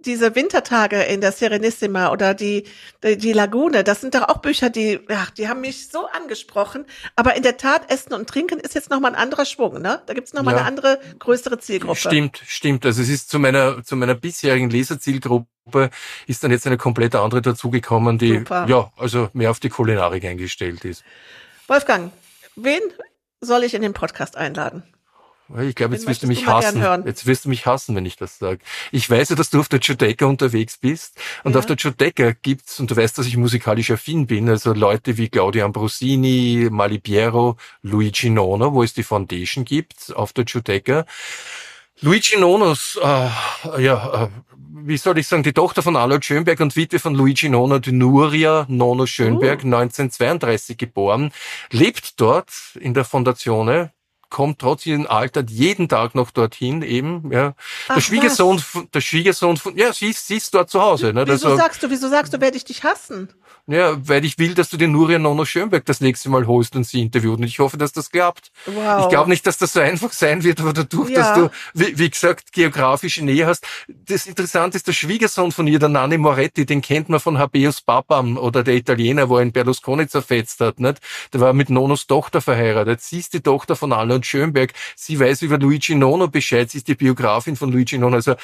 diese Wintertage in der Serenissima oder die, die, die Lagune, das sind doch auch Bücher, die, ja, die haben mich so angesprochen. Aber in der Tat, Essen und Trinken ist jetzt nochmal ein anderer Schwung, ne? Da gibt's nochmal ja. eine andere, größere Zielgruppe. Stimmt, stimmt. Also es ist zu meiner, zu meiner bisherigen Leserzielgruppe ist dann jetzt eine komplett andere dazugekommen, die, Super. ja, also mehr auf die Kulinarik eingestellt ist. Wolfgang, wen soll ich in den Podcast einladen? Ich glaube, jetzt wirst du mich hassen. Jetzt wirst du mich hassen, wenn ich das sage. Ich weiß ja, dass du auf der Judeca unterwegs bist. Und ja. auf der Judeca gibt's, und du weißt, dass ich musikalisch affin bin, also Leute wie Claudio Ambrosini, Malipiero, Luigi Nono, wo es die Foundation gibt, auf der Judeca. Luigi Nonos, äh, ja, äh, wie soll ich sagen, die Tochter von Arnold Schönberg und Witwe von Luigi Nono, die Nuria Nono Schönberg, uh. 1932 geboren, lebt dort in der Fondazione kommt trotz ihrem Alter jeden Tag noch dorthin eben, ja. Ach, der Schwiegersohn, was? der Schwiegersohn von, ja, sie ist, sie ist dort zu Hause. Ne? Wieso also, sagst du, wieso sagst du, werde ich dich hassen? Ja, weil ich will, dass du den Nuria Nono Schönberg das nächste Mal holst und sie interviewt. Und ich hoffe, dass das klappt. Wow. Ich glaube nicht, dass das so einfach sein wird, aber dadurch, ja. dass du, wie, wie, gesagt, geografische Nähe hast. Das Interessante ist, der Schwiegersohn von ihr, der Nanni Moretti, den kennt man von Habeus Papam oder der Italiener, wo er in Berlusconi zerfetzt hat, nicht? Der war mit Nonos Tochter verheiratet. Sie ist die Tochter von Arnold Schönberg. Sie weiß über Luigi Nono Bescheid. Sie ist die Biografin von Luigi Nono. Also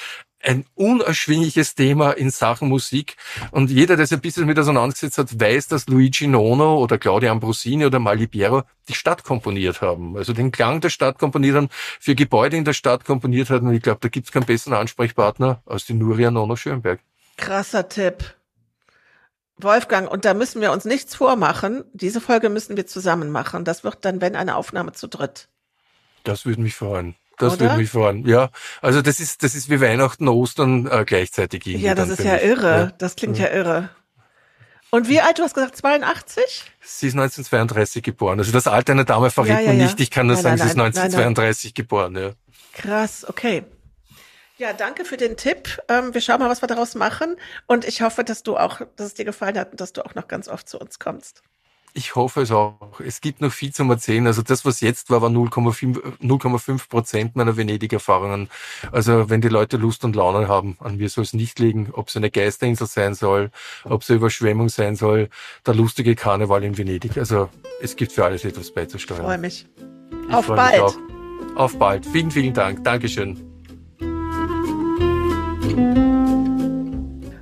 ein unerschwingliches Thema in Sachen Musik. Und jeder, der sich ein bisschen mit auseinandergesetzt hat, weiß, dass Luigi Nono oder Claudia Ambrosini oder Malipiero die Stadt komponiert haben. Also den Klang der Stadt komponiert haben, für Gebäude in der Stadt komponiert haben. Und ich glaube, da gibt's keinen besseren Ansprechpartner als die Nuria Nono Schönberg. Krasser Tipp. Wolfgang, und da müssen wir uns nichts vormachen. Diese Folge müssen wir zusammen machen. Das wird dann, wenn eine Aufnahme zu dritt. Das würde mich freuen. Das Oder? würde mich freuen. Ja, also das ist das ist wie Weihnachten, Ostern äh, gleichzeitig. Ja, das ist ja irre. Ja. Das klingt ja. ja irre. Und wie alt, du hast gesagt, 82? Sie ist 1932 geboren. Also das Alter einer Dame verrät ja, man nicht. Ich kann nur sagen, nein, sie ist 1932 nein, geboren. Ja. Krass, okay. Ja, danke für den Tipp. Ähm, wir schauen mal, was wir daraus machen. Und ich hoffe, dass du auch, dass es dir gefallen hat und dass du auch noch ganz oft zu uns kommst. Ich hoffe es auch. Es gibt noch viel zum Erzählen. Also das, was jetzt war, war 0,5 Prozent meiner Venedig-Erfahrungen. Also wenn die Leute Lust und Laune haben, an mir soll es nicht liegen, ob es eine Geisterinsel sein soll, ob es eine Überschwemmung sein soll, der lustige Karneval in Venedig. Also es gibt für alles etwas beizusteuern. Ich freue mich. Ich Auf freu bald. Mich Auf bald. Vielen, vielen Dank. Dankeschön.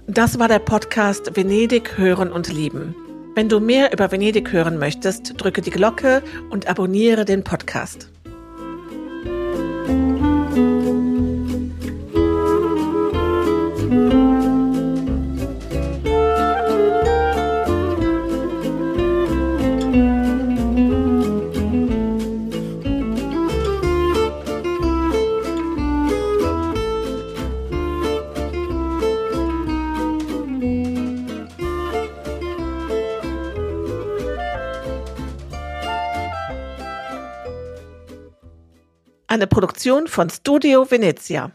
Das war der Podcast Venedig hören und lieben. Wenn du mehr über Venedig hören möchtest, drücke die Glocke und abonniere den Podcast. Eine Produktion von Studio Venezia.